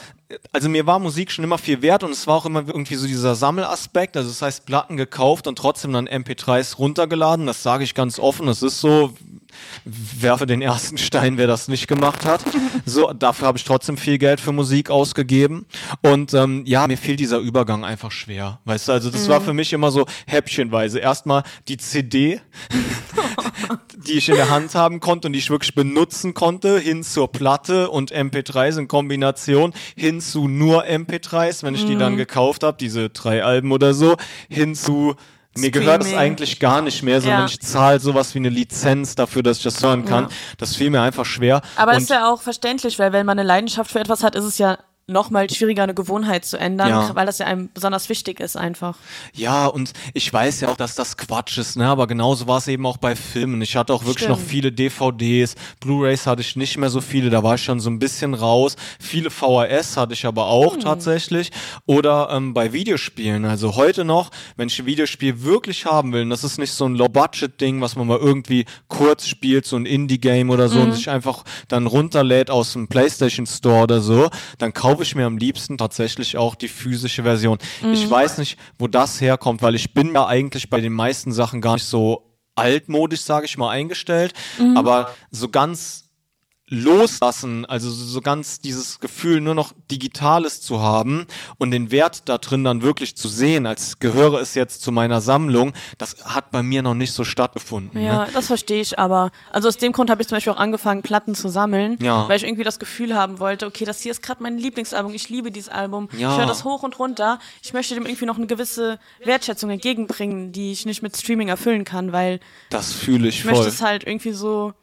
also mir war Musik schon immer viel wert und es war auch immer irgendwie so dieser Sammelaspekt, also das heißt Platten gekauft und trotzdem dann MP3s runtergeladen, das sage ich ganz offen, das ist so, werfe den ersten Stein, wer das nicht gemacht hat. So, dafür habe ich trotzdem viel Geld für Musik ausgegeben. Und ähm, ja, mir fiel dieser Übergang einfach schwer. Weißt du, also das war für mich immer so häppchenweise. Erstmal die CD, die ich in der Hand haben konnte und die ich wirklich benutzen konnte, hin zur Platte und MP3s in Kombination, hin zu nur MP3s, wenn ich die dann gekauft habe, diese drei Alben oder so, hin zu mir gehört es eigentlich gar nicht mehr, sondern Ja. ich zahle sowas wie eine Lizenz dafür, dass ich das hören kann. Ja. Das fiel mir einfach schwer. Aber und ist ja auch verständlich, weil wenn man eine Leidenschaft für etwas hat, ist es ja noch mal schwieriger, eine Gewohnheit zu ändern, Ja. weil das ja einem besonders wichtig ist einfach. Ja, und ich weiß ja auch, dass das Quatsch ist, ne? Aber genauso war es eben auch bei Filmen. Ich hatte auch wirklich Stimmt. noch viele DVDs. Blu-Rays hatte ich nicht mehr so viele, da war ich schon so ein bisschen raus. Viele VHS hatte ich aber auch Hm. tatsächlich. Oder ähm, bei Videospielen. Also heute noch, wenn ich ein Videospiel wirklich haben will, und das ist nicht so ein Low-Budget-Ding, was man mal irgendwie kurz spielt, so ein Indie-Game oder so, und sich einfach dann runterlädt aus dem PlayStation Store oder so, dann kaufe ich mir am liebsten tatsächlich auch die physische Version. Ich weiß nicht, wo das herkommt, weil ich bin ja eigentlich bei den meisten Sachen gar nicht so altmodisch, sage ich mal, eingestellt, aber so ganz loslassen, also so ganz dieses Gefühl nur noch Digitales zu haben und den Wert da drin dann wirklich zu sehen, als gehöre es jetzt zu meiner Sammlung, das hat bei mir noch nicht so stattgefunden. Ja, Ne? das verstehe ich aber. Also aus dem Grund habe ich zum Beispiel auch angefangen, Platten zu sammeln, Ja. weil ich irgendwie das Gefühl haben wollte, okay, das hier ist gerade mein Lieblingsalbum, ich liebe dieses Album, Ja. ich höre das hoch und runter, ich möchte dem irgendwie noch eine gewisse Wertschätzung entgegenbringen, die ich nicht mit Streaming erfüllen kann, weil Das fühle ich ich möchte voll. es halt irgendwie so,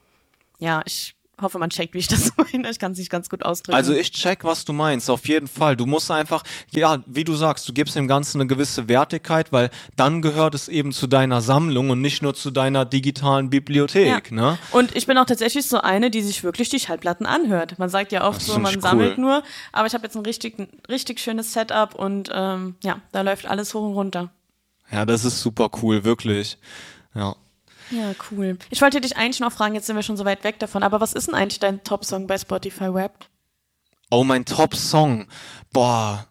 ja, ich hoffe, man checkt, wie ich das meine, ich kann es nicht ganz gut ausdrücken. Also ich check, was du meinst, auf jeden Fall. Du musst einfach, ja, wie du sagst, du gibst dem Ganzen eine gewisse Wertigkeit, weil dann gehört es eben zu deiner Sammlung und nicht nur zu deiner digitalen Bibliothek, ne? Und ich bin auch tatsächlich so eine, die sich wirklich die Schallplatten anhört. Man sagt ja oft so, man ich sammelt cool. nur, aber ich habe jetzt ein richtig, richtig schönes Setup und ähm, ja, da läuft alles hoch und runter. Ja, das ist super cool, wirklich. Ja. Ja, cool. Ich wollte dich eigentlich noch fragen, jetzt sind wir schon so weit weg davon, aber was ist denn eigentlich dein Top-Song bei Spotify Rap? Oh, mein Top-Song. Boah.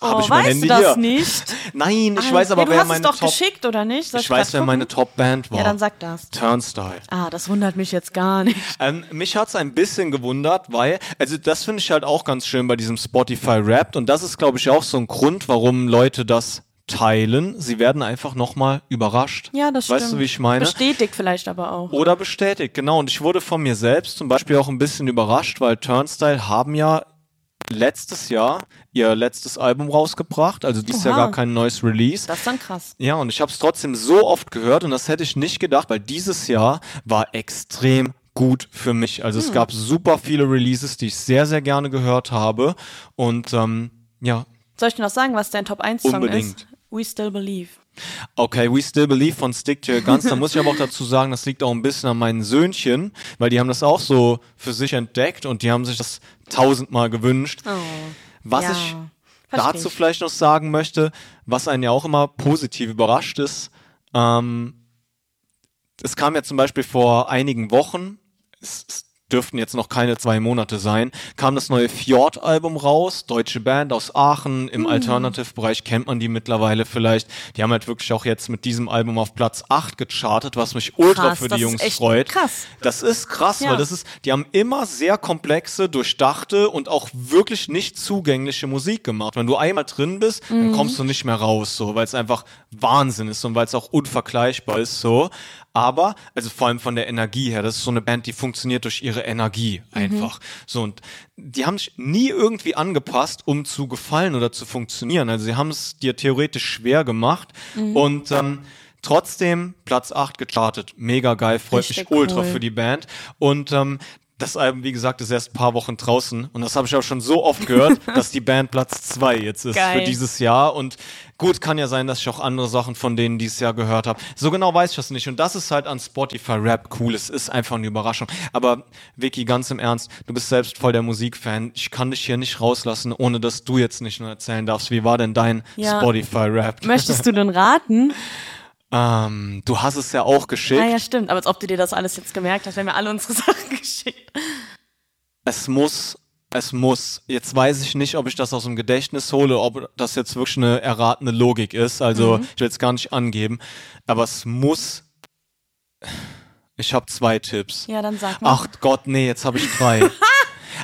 Hab oh, ich mein weißt Handy du das hier? nicht? Nein, ich Ah, weiß aber, ja, du wer hast meine es doch Top... geschickt, oder nicht? Soll Ich weiß, wer meine? Top-Band war. Ja, dann sag das. Turnstile. Ah, das wundert mich jetzt gar nicht. Ähm, mich hat's ein bisschen gewundert, weil, also das finde ich halt auch ganz schön bei diesem Spotify Rap und das ist, glaube ich, auch so ein Grund, warum Leute das teilen, sie werden einfach nochmal überrascht. Ja, das stimmt. Weißt du, wie ich meine? Bestätigt vielleicht aber auch. Oder bestätigt, genau. Und ich wurde von mir selbst zum Beispiel auch ein bisschen überrascht, weil Turnstyle haben ja letztes Jahr ihr letztes Album rausgebracht, also dies Jahr gar kein neues Release. Das ist dann krass. Ja, und ich habe es trotzdem so oft gehört und das hätte ich nicht gedacht, weil dieses Jahr war extrem gut für mich. Also es gab super viele Releases, die ich sehr, sehr gerne gehört habe. Und ähm, ja, Soll ich dir noch sagen, was dein Top 1 Song Unbedingt. ist? We Still Believe. Okay, We Still Believe von Stick to Your Guns. Da muss ich aber auch dazu sagen, das liegt auch ein bisschen an meinen Söhnchen, weil die haben das auch so für sich entdeckt und die haben sich das tausendmal gewünscht. Was Ja, ich dazu ich. vielleicht noch sagen möchte, was einen ja auch immer positiv überrascht ist, ähm, es kam ja zum Beispiel vor einigen Wochen, es, es dürften jetzt noch keine zwei Monate sein, kam das neue Fjord-Album raus, deutsche Band aus Aachen, im Alternative-Bereich kennt man die mittlerweile vielleicht. Die haben halt wirklich auch jetzt mit diesem Album auf Platz 8 gechartet, was mich ultra Krass, für das die Jungs freut. krass. Das ist krass, Ja. weil das ist, die haben immer sehr komplexe, durchdachte und auch wirklich nicht zugängliche Musik gemacht. Wenn du einmal drin bist, Mhm. dann kommst du nicht mehr raus, so, weil es einfach Wahnsinn ist und weil es auch unvergleichbar ist, so. Aber, also vor allem von der Energie her, das ist so eine Band, die funktioniert durch ihre Energie einfach. So, und die haben sich nie irgendwie angepasst, um zu gefallen oder zu funktionieren. Also sie haben es dir theoretisch schwer gemacht und ähm, trotzdem Platz 8 gechartet. Mega geil, freut Richtig mich ultra cool. für die Band. Und ähm, das Album, wie gesagt, ist erst ein paar Wochen draußen und das habe ich auch schon so oft gehört, dass die Band Platz zwei jetzt ist Geil. für dieses Jahr. Und gut, kann ja sein, dass ich auch andere Sachen von denen dieses Jahr gehört habe. So genau weiß ich das nicht. Und das ist halt an Spotify Rap cool. Es ist einfach eine Überraschung. Aber Vicky, ganz im Ernst, du bist selbst voll der Musikfan. Ich kann dich hier nicht rauslassen, ohne dass du jetzt nicht nur erzählen darfst. Wie war denn dein Ja. Spotify Rap? Möchtest du denn raten? Ähm, du hast es ja auch geschickt. Ah ja, stimmt. Aber als ob du dir das alles jetzt gemerkt hast, wenn wir alle unsere Sachen geschickt. es muss, es muss. Jetzt weiß ich nicht, ob ich das aus dem Gedächtnis hole, ob das jetzt wirklich eine erratene Logik ist. Also ich will es gar nicht angeben, aber es muss. Ich habe zwei Tipps. Ja, dann sag mal. Ach Gott, nee, jetzt habe ich drei.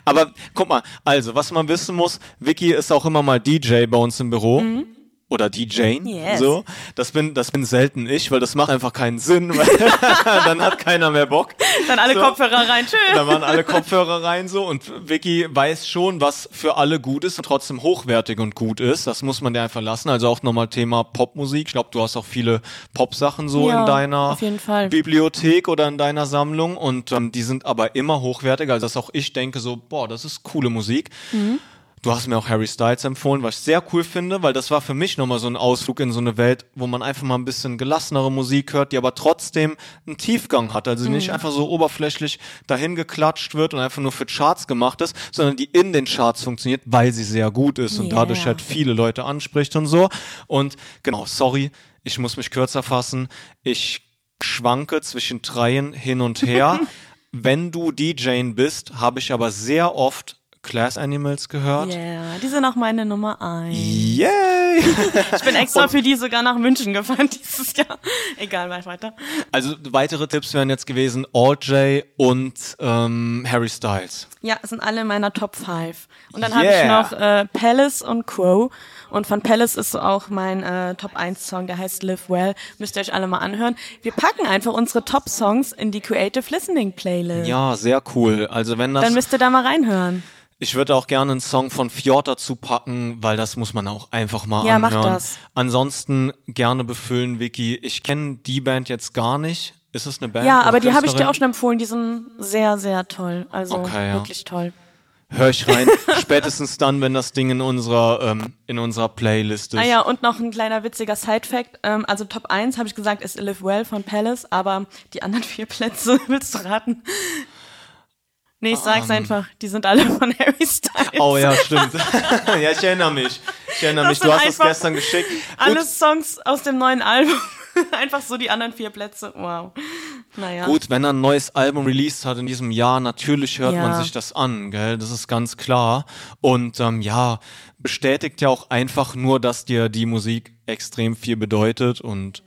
Aber guck mal, also was man wissen muss, Vicky ist auch immer mal DJ bei uns im Büro. Oder DJ, Mhm. Yes. so. Das bin, das bin selten ich, weil das macht einfach keinen Sinn, weil dann hat keiner mehr Bock. Dann alle So. Kopfhörer rein. Tschüss. Da waren alle Kopfhörer rein so und Vicky weiß schon, was für alle gut ist und trotzdem hochwertig und gut ist. Das muss man dir einfach lassen. Also auch nochmal Thema Popmusik. Ich glaube, du hast auch viele Popsachen so Ja, in deiner. Bibliothek oder in deiner Sammlung und ähm, die sind aber immer hochwertig. Also dass auch ich denke so, boah, das ist coole Musik. Mhm. Du hast mir auch Harry Styles empfohlen, was ich sehr cool finde, weil das war für mich nochmal so ein Ausflug in so eine Welt, wo man einfach mal ein bisschen gelassenere Musik hört, die aber trotzdem einen Tiefgang hat. Also nicht einfach so oberflächlich dahin geklatscht wird und einfach nur für Charts gemacht ist, sondern die in den Charts funktioniert, weil sie sehr gut ist und Yeah. dadurch halt viele Leute anspricht und so. Und genau, sorry, ich muss mich kürzer fassen. Ich schwanke zwischen dreien hin und her. Wenn du DJing bist, habe ich aber sehr oft Class Animals gehört. Yeah, die sind auch meine Nummer eins. Yay! Ich bin extra für die sogar nach München gefahren dieses Jahr. Egal, mach weiter. Also weitere Tipps wären jetzt gewesen All und ähm, Harry Styles. Ja, sind alle in meiner Top 5. Und dann habe ich Yeah. noch äh, Palace und Crow. Und von Palace ist auch mein äh, Top 1 Song, der heißt Live Well. Müsst ihr euch alle mal anhören. Wir packen einfach unsere Top Songs in die Creative Listening Playlist. Ja, sehr cool. Also wenn das, Dann müsst ihr da mal reinhören. Ich würde auch gerne einen Song von Fjord dazu packen, weil das muss man auch einfach mal Ja, mach anhören. das. Ansonsten gerne befüllen, Vicky. Ich kenne die Band jetzt gar nicht. Ist es eine Band? Ja, aber die habe ich dir auch schon empfohlen. Die sind sehr, sehr toll. Also Okay, ja. wirklich toll. Hör ich rein. Spätestens dann, wenn das Ding in unserer ähm, in unserer Playlist ist. Ah ja, und noch ein kleiner witziger Side-Fact. Ähm, also Top 1, habe ich gesagt, ist Live Well von Palace, aber die anderen vier Plätze, willst du raten? Nee, ich sag's einfach, die sind alle von Harry Styles. Oh ja, stimmt. ja, ich erinnere mich. Ich erinnere mich. Du hast das gestern geschickt. Gut, Alle Songs aus dem neuen Album. einfach so die anderen vier Plätze. Wow. Naja. Gut, wenn er ein neues Album released hat in diesem Jahr, natürlich hört Ja. man sich das an, gell? Das ist ganz klar. Und ähm, ja, bestätigt ja auch einfach nur, dass dir die Musik extrem viel bedeutet und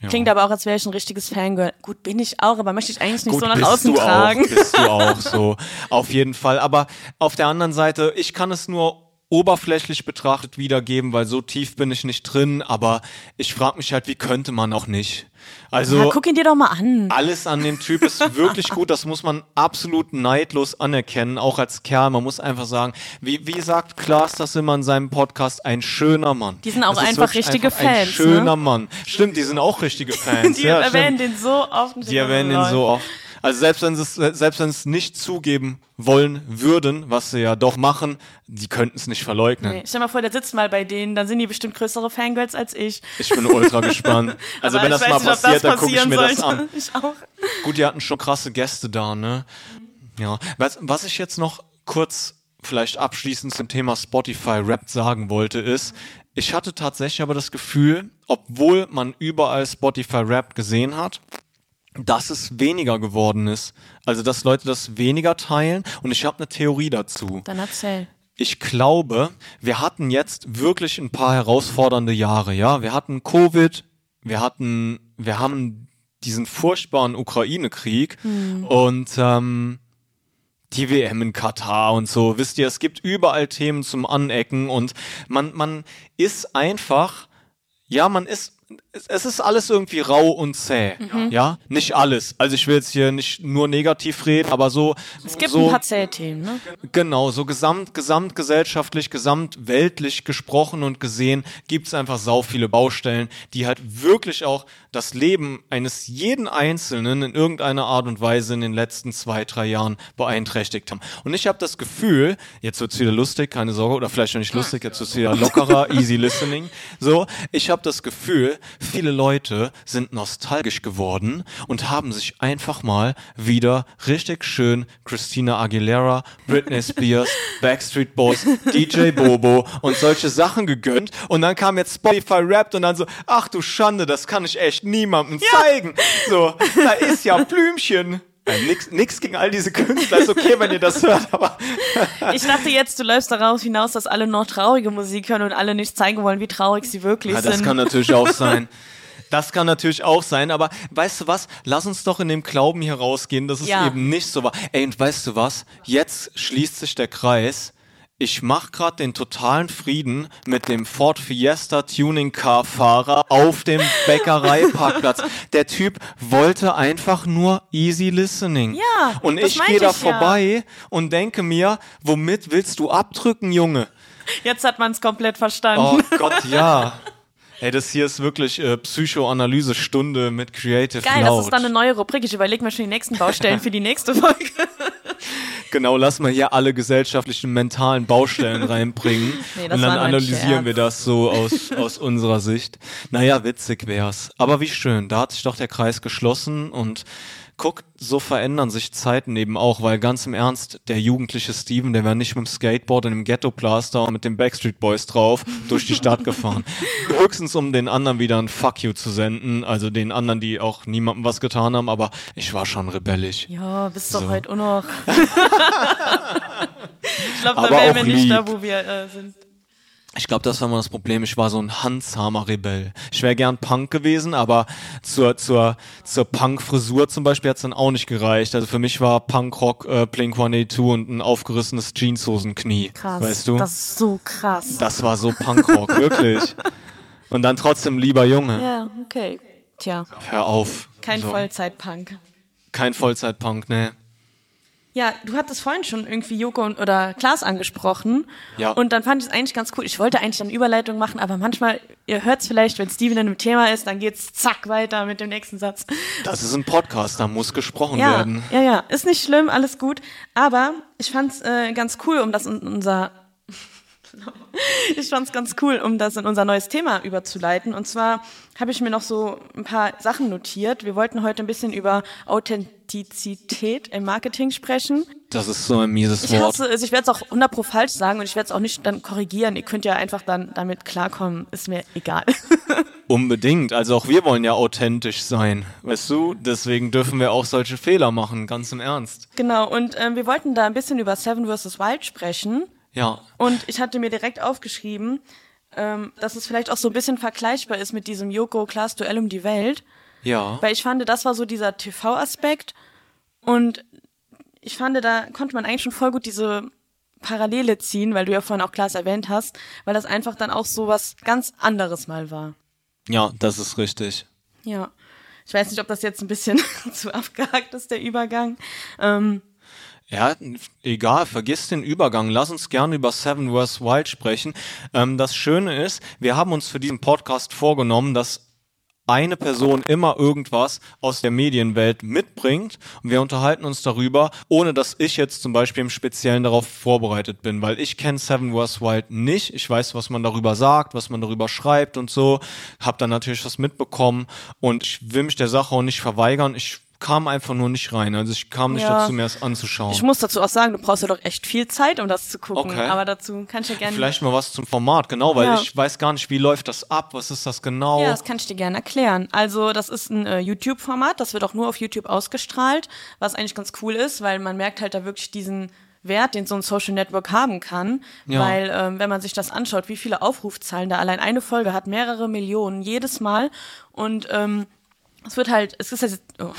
ja. Klingt aber auch, als wäre ich ein richtiges Fangirl. Gut, bin ich auch, aber möchte ich eigentlich nicht Gut, so nach außen du tragen. Auch, bist du auch so. Auf jeden Fall. Aber auf der anderen Seite, ich kann es nur oberflächlich betrachtet wiedergeben, weil so tief bin ich nicht drin, aber ich frage mich halt, wie könnte man auch nicht? Also Ja, guck ihn dir doch mal an. alles an dem Typ ist wirklich gut, das muss man absolut neidlos anerkennen, auch als Kerl. Man muss einfach sagen, wie, wie sagt Klaas das immer in seinem Podcast, ein schöner Mann. Die sind auch einfach richtige einfach Ein Fans, schöner ne? Mann. Stimmt, die sind auch richtige Fans. Die ja, erwähnen stimmt. den so oft. Die erwähnen ihn lol. so oft. Also selbst wenn sie es, selbst wenn sie es nicht zugeben wollen würden, was sie ja doch machen, die könnten es nicht verleugnen. Nee, stell mal vor, der sitzt mal bei denen, dann sind die bestimmt größere Fangirls als ich. Ich bin ultra gespannt. Also Aber wenn das mal nicht, passiert, dann gucke ich mir das sollte. an. Ich auch. Gut, die hatten schon krasse Gäste da, ne? Ja. Was, was ich jetzt noch kurz vielleicht abschließend zum Thema Spotify Rap sagen wollte, ist, ich hatte tatsächlich aber das Gefühl, obwohl man überall Spotify Rap gesehen hat, dass es weniger geworden ist. Also, dass Leute das weniger teilen. Und ich habe eine Theorie dazu. Dann erzähl. Ich glaube, wir hatten jetzt wirklich ein paar herausfordernde Jahre, ja. Wir hatten Covid, wir hatten, wir haben diesen furchtbaren Ukraine-Krieg und ähm, die WM in Katar und so. Wisst ihr, es gibt überall Themen zum Anecken und man, man ist einfach, ja, man ist, es- ist alles irgendwie rau und zäh, ja. Nicht alles. Also ich will jetzt hier nicht nur negativ reden, aber so. Es gibt so, ein paar Zählthemen, ne? Genau, so gesamt, gesamtgesellschaftlich, gesamtweltlich gesprochen und gesehen gibt's einfach sau viele Baustellen, die halt wirklich auch das Leben eines jeden Einzelnen in irgendeiner Art und Weise in den letzten zwei, drei Jahren beeinträchtigt haben. Und ich habe das Gefühl, jetzt wird's wieder lustig, keine Sorge, oder vielleicht noch nicht lustig, jetzt wird's wieder lockerer, easy listening. So, ich habe das Gefühl, viele Leute sind nostalgisch geworden und haben sich einfach mal wieder richtig schön Christina Aguilera, Britney Spears, Backstreet Boys, DJ Bobo und solche Sachen gegönnt. Und dann kam jetzt Spotify Rap und dann so, ach du Schande, das kann ich echt niemandem zeigen. So, da ist ja Blümchen. Ja, nix, nix gegen all diese Künstler, ist okay, wenn ihr das hört, aber Ich dachte jetzt, du läufst darauf hinaus, dass alle noch traurige Musik hören und alle nicht zeigen wollen, wie traurig sie wirklich Ja, das sind. kann natürlich auch sein. Das kann natürlich auch sein, aber weißt du was? Lass uns doch in dem Glauben hier rausgehen, dass es Ja. eben nicht so war. Ey, und weißt du was? Jetzt schließt sich der Kreis. Ich mach grad den totalen Frieden mit dem Ford Fiesta Tuning Car Fahrer auf dem Bäckereiparkplatz. Der Typ wollte einfach nur easy listening. Ja, Und ich gehe da ich ja. vorbei und denke mir, womit willst du abdrücken, Junge? Jetzt hat man es komplett verstanden. Oh Gott, ja. Ey, das hier ist wirklich äh, Psychoanalyse-Stunde mit Creative Geil, Cloud. das ist dann eine neue Rubrik. Ich überlege mir schon die nächsten Baustellen für die nächste Folge. Genau, lass mal hier alle gesellschaftlichen, mentalen Baustellen reinbringen. Nee, und dann analysieren wir das so aus, aus unserer Sicht. Naja, witzig wär's. Aber wie schön, da hat sich doch der Kreis geschlossen und guck, so verändern sich Zeiten eben auch, weil ganz im Ernst, der jugendliche Steven, der wäre nicht mit dem Skateboard und dem Ghetto-Plaster und mit den Backstreet Boys drauf durch die Stadt gefahren. Höchstens, um den anderen wieder ein Fuck you zu senden, also den anderen, die auch niemandem was getan haben, aber ich war schon rebellisch. Ja, bist doch So. heute auch noch. ich glaube, da wären wir nicht lieb. da, wo wir äh, sind. Ich glaube, das war mal das Problem. Ich war so ein handsamer Rebell. Ich wäre gern Punk gewesen, aber zur, zur, zur Punk-Frisur zum Beispiel hat's dann auch nicht gereicht. Also für mich war Punkrock äh, Blink 182 und ein aufgerissenes Jeanshosenknie. Krass. Weißt du? Das ist so krass. Das war so Punkrock, wirklich. Und dann trotzdem lieber Junge. ja, okay. Tja, Hör auf. kein So. Vollzeitpunk. Kein Vollzeitpunk, ne. Ja, du hattest vorhin schon irgendwie Joko und, oder Klaas angesprochen. Ja. Und dann fand ich es eigentlich ganz cool. Ich wollte eigentlich eine Überleitung machen, aber manchmal, ihr hört es vielleicht, wenn Steven in einem Thema ist, dann geht's zack weiter mit dem nächsten Satz. Das ist ein Podcast, da muss gesprochen Ja, werden. ja, ja, ist nicht schlimm, alles gut. Aber ich fand's äh, ganz cool, um das in unser ich fand's ganz cool, um das in unser neues Thema überzuleiten. Und zwar habe ich mir noch so ein paar Sachen notiert. Wir wollten heute ein bisschen über Authentizität im Marketing sprechen. Das ist so ein mieses Ich Wort. hasse es, ich werde es auch 100 pro falsch sagen und ich werde es auch nicht dann korrigieren. Ihr könnt ja einfach dann damit klarkommen, ist mir egal. Unbedingt. Also auch wir wollen ja authentisch sein. Weißt du? Deswegen dürfen wir auch solche Fehler machen, ganz im Ernst. genau, und ähm, wir wollten da ein bisschen über Seven vs. Wild sprechen. Ja. Und ich hatte mir direkt aufgeschrieben, ähm, dass es vielleicht auch so ein bisschen vergleichbar ist mit diesem Joko Klaas Duell um die Welt. Ja. Weil ich fand, das war so dieser TV-Aspekt. Und ich fand, da konnte man eigentlich schon voll gut diese Parallele ziehen, weil du ja vorhin auch Klaas erwähnt hast, weil das einfach dann auch so was ganz anderes mal war. Ja, das ist richtig. Ja. Ich weiß nicht, ob das jetzt ein bisschen zu abgehakt ist, der Übergang. Ähm, ja, egal, vergiss den Übergang. Lass uns gerne über Seven vs. Wild sprechen. Ähm, das Schöne ist, wir haben uns für diesen Podcast vorgenommen, dass eine Person immer irgendwas aus der Medienwelt mitbringt und wir unterhalten uns darüber, ohne dass ich jetzt zum Beispiel im Speziellen darauf vorbereitet bin, weil ich kenne Seven Wars Wild nicht. Ich weiß, was man darüber sagt, was man darüber schreibt und so. Hab dann natürlich was mitbekommen und ich will mich der Sache auch nicht verweigern. Ich kam einfach nur nicht rein. Also ich kam nicht Ja. dazu, mir das anzuschauen. ich muss dazu auch sagen, du brauchst ja doch echt viel Zeit, um das zu gucken. Okay. Aber dazu kann ich ja gerne. Vielleicht mal was zum Format, genau, weil Ja. ich weiß gar nicht, wie läuft das ab, was ist das genau? Ja, das kann ich dir gerne erklären. Also, das ist ein äh, YouTube-Format, das wird auch nur auf YouTube ausgestrahlt, was eigentlich ganz cool ist, weil man merkt halt da wirklich diesen Wert, den so ein Social Network haben kann. Ja. Weil, ähm, wenn man sich das anschaut, wie viele Aufrufzahlen da allein eine Folge hat, mehrere Millionen jedes Mal. Und ähm, es wird halt, es ist halt, oh,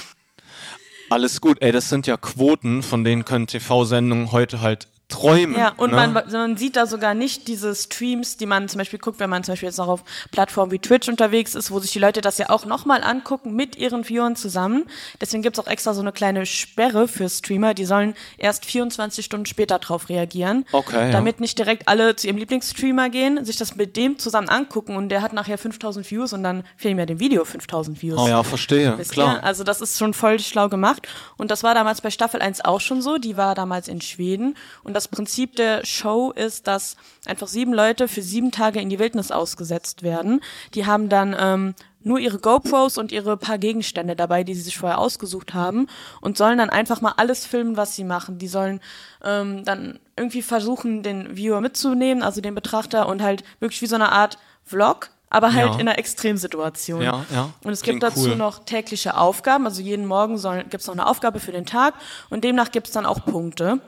Alles gut, ey, das sind ja Quoten, von denen können TV-Sendungen heute halt träumen. Ja, und ne? man, man sieht da sogar nicht diese Streams, die man zum Beispiel guckt, wenn man zum Beispiel jetzt noch auf Plattformen wie Twitch unterwegs ist, wo sich die Leute das ja auch nochmal angucken mit ihren Viewern zusammen. Deswegen gibt's auch extra so eine kleine Sperre für Streamer, die sollen erst 24 Stunden später drauf reagieren. Okay, ja. Damit nicht direkt alle zu ihrem Lieblingsstreamer gehen, sich das mit dem zusammen angucken und der hat nachher 5000 Views und dann fehlen mir dem Video 5000 Views. Oh ja, verstehe, Wisst klar. Ihr? Also das ist schon voll schlau gemacht. Und das war damals bei Staffel 1 auch schon so. Die war damals in Schweden. Und das Prinzip der Show ist, dass einfach sieben Leute für sieben Tage in die Wildnis ausgesetzt werden. Die haben dann ähm, nur ihre GoPros und ihre paar Gegenstände dabei, die sie sich vorher ausgesucht haben und sollen dann einfach mal alles filmen, was sie machen. Die sollen ähm, dann irgendwie versuchen, den Viewer mitzunehmen, also den Betrachter und halt wirklich wie so eine Art Vlog, aber halt Ja. in einer Extremsituation. Ja, ja. Und es Klingt gibt dazu cool. noch tägliche Aufgaben, also jeden Morgen gibt es noch eine Aufgabe für den Tag und demnach gibt es dann auch Punkte,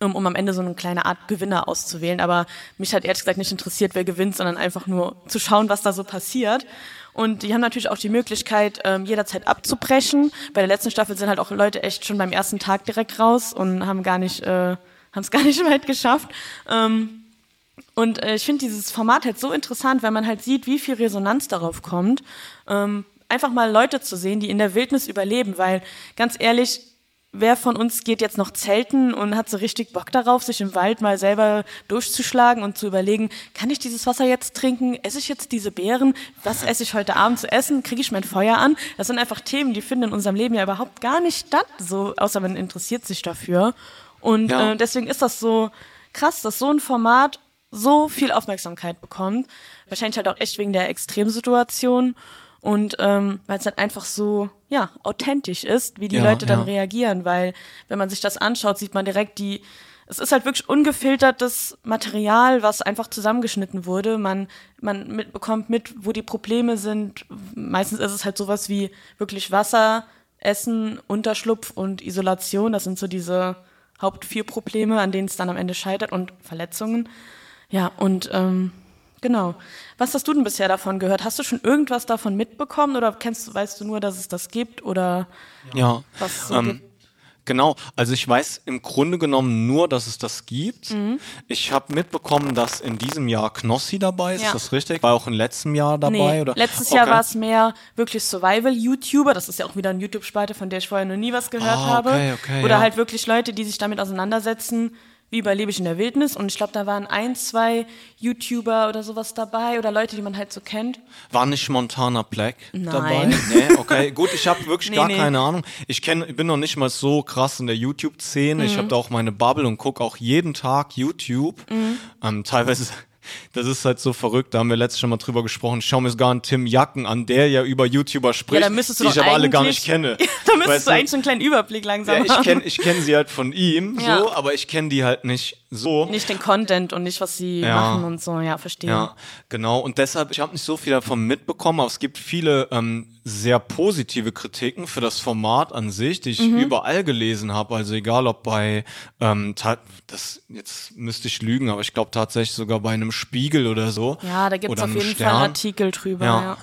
um, um am Ende so eine kleine Art Gewinner auszuwählen. Aber mich hat ehrlich gesagt nicht interessiert, wer gewinnt, sondern einfach nur zu schauen, was da so passiert. Und die haben natürlich auch die Möglichkeit, ähm, jederzeit abzubrechen. Bei der letzten Staffel sind halt auch Leute echt schon beim ersten Tag direkt raus und haben gar nicht, äh, haben es gar nicht weit geschafft. Ähm, und äh, ich finde dieses Format halt so interessant, weil man halt sieht, wie viel Resonanz darauf kommt. Ähm, einfach mal Leute zu sehen, die in der Wildnis überleben, weil ganz ehrlich, wer von uns geht jetzt noch zelten und hat so richtig Bock darauf, sich im Wald mal selber durchzuschlagen und zu überlegen, kann ich dieses Wasser jetzt trinken? Esse ich jetzt diese Beeren? Was esse ich heute Abend zu essen? Kriege ich mein Feuer an? Das sind einfach Themen, die finden in unserem Leben ja überhaupt gar nicht statt, so, außer man interessiert sich dafür. Und Ja. äh, deswegen ist das so krass, dass so ein Format so viel Aufmerksamkeit bekommt. Wahrscheinlich halt auch echt wegen der Extremsituation und ähm, weil es halt einfach so ja authentisch ist, wie die Ja, Leute dann ja. reagieren, weil wenn man sich das anschaut, sieht man direkt die es ist halt wirklich ungefiltertes Material, was einfach zusammengeschnitten wurde. Man, man mitbekommt mit, wo die Probleme sind. Meistens ist es halt sowas wie wirklich Wasser, Essen, Unterschlupf und Isolation. Das sind so diese Haupt vier Probleme, an denen es dann am Ende scheitert und Verletzungen. Ja, und ähm, genau. Was hast du denn bisher davon gehört? Hast du schon irgendwas davon mitbekommen oder kennst du, weißt du nur, dass es das gibt oder Ja. was so Ähm, gibt? Genau, also ich weiß im Grunde genommen nur, dass es das gibt. Mhm. Ich habe mitbekommen, dass in diesem Jahr Knossi dabei ist, Ja. ist das richtig? War auch im letzten Jahr dabei? Nee, oder? letztes Jahr Okay. war es mehr wirklich Survival-YouTuber. Das ist ja auch wieder eine YouTube-Spalte, von der ich vorher noch nie was gehört Ah, habe. okay, okay, Oder ja. halt wirklich Leute, die sich damit auseinandersetzen, wie überlebe ich in der Wildnis. Und ich glaube, da waren ein, zwei YouTuber oder sowas dabei oder Leute, die man halt so kennt. War nicht Montana Black dabei? Nein. Nee, okay, gut, ich habe wirklich Nee, gar nee. keine Ahnung. Ich kenne, ich bin noch nicht mal so krass in der YouTube-Szene. Mhm. Ich habe da auch meine Bubble und gucke auch jeden Tag YouTube. Mhm. Ähm, teilweise, das ist halt so verrückt, da haben wir letztes schon mal drüber gesprochen. Ich schaue mir sogar einen Tim Jacken an, der ja über YouTuber spricht, ja, die ich aber alle gar nicht kenne. da müsstest Weißt du eigentlich so einen kleinen Überblick langsam ja, ich haben. kenne ich kenn sie halt von ihm, Ja. so, aber ich kenne die halt nicht so. Nicht den Content und nicht, was sie Ja. machen und so. Ja, verstehe. Ja, genau. Und deshalb, ich habe nicht so viel davon mitbekommen, aber es gibt viele ähm, sehr positive Kritiken für das Format an sich, die ich Mhm. überall gelesen habe. Also egal ob bei, ähm, das jetzt müsste ich lügen, aber ich glaube tatsächlich sogar bei einem Spiegel oder so. Ja, da gibt es auf jeden Stern. Fall Artikel drüber. Ja. Ja.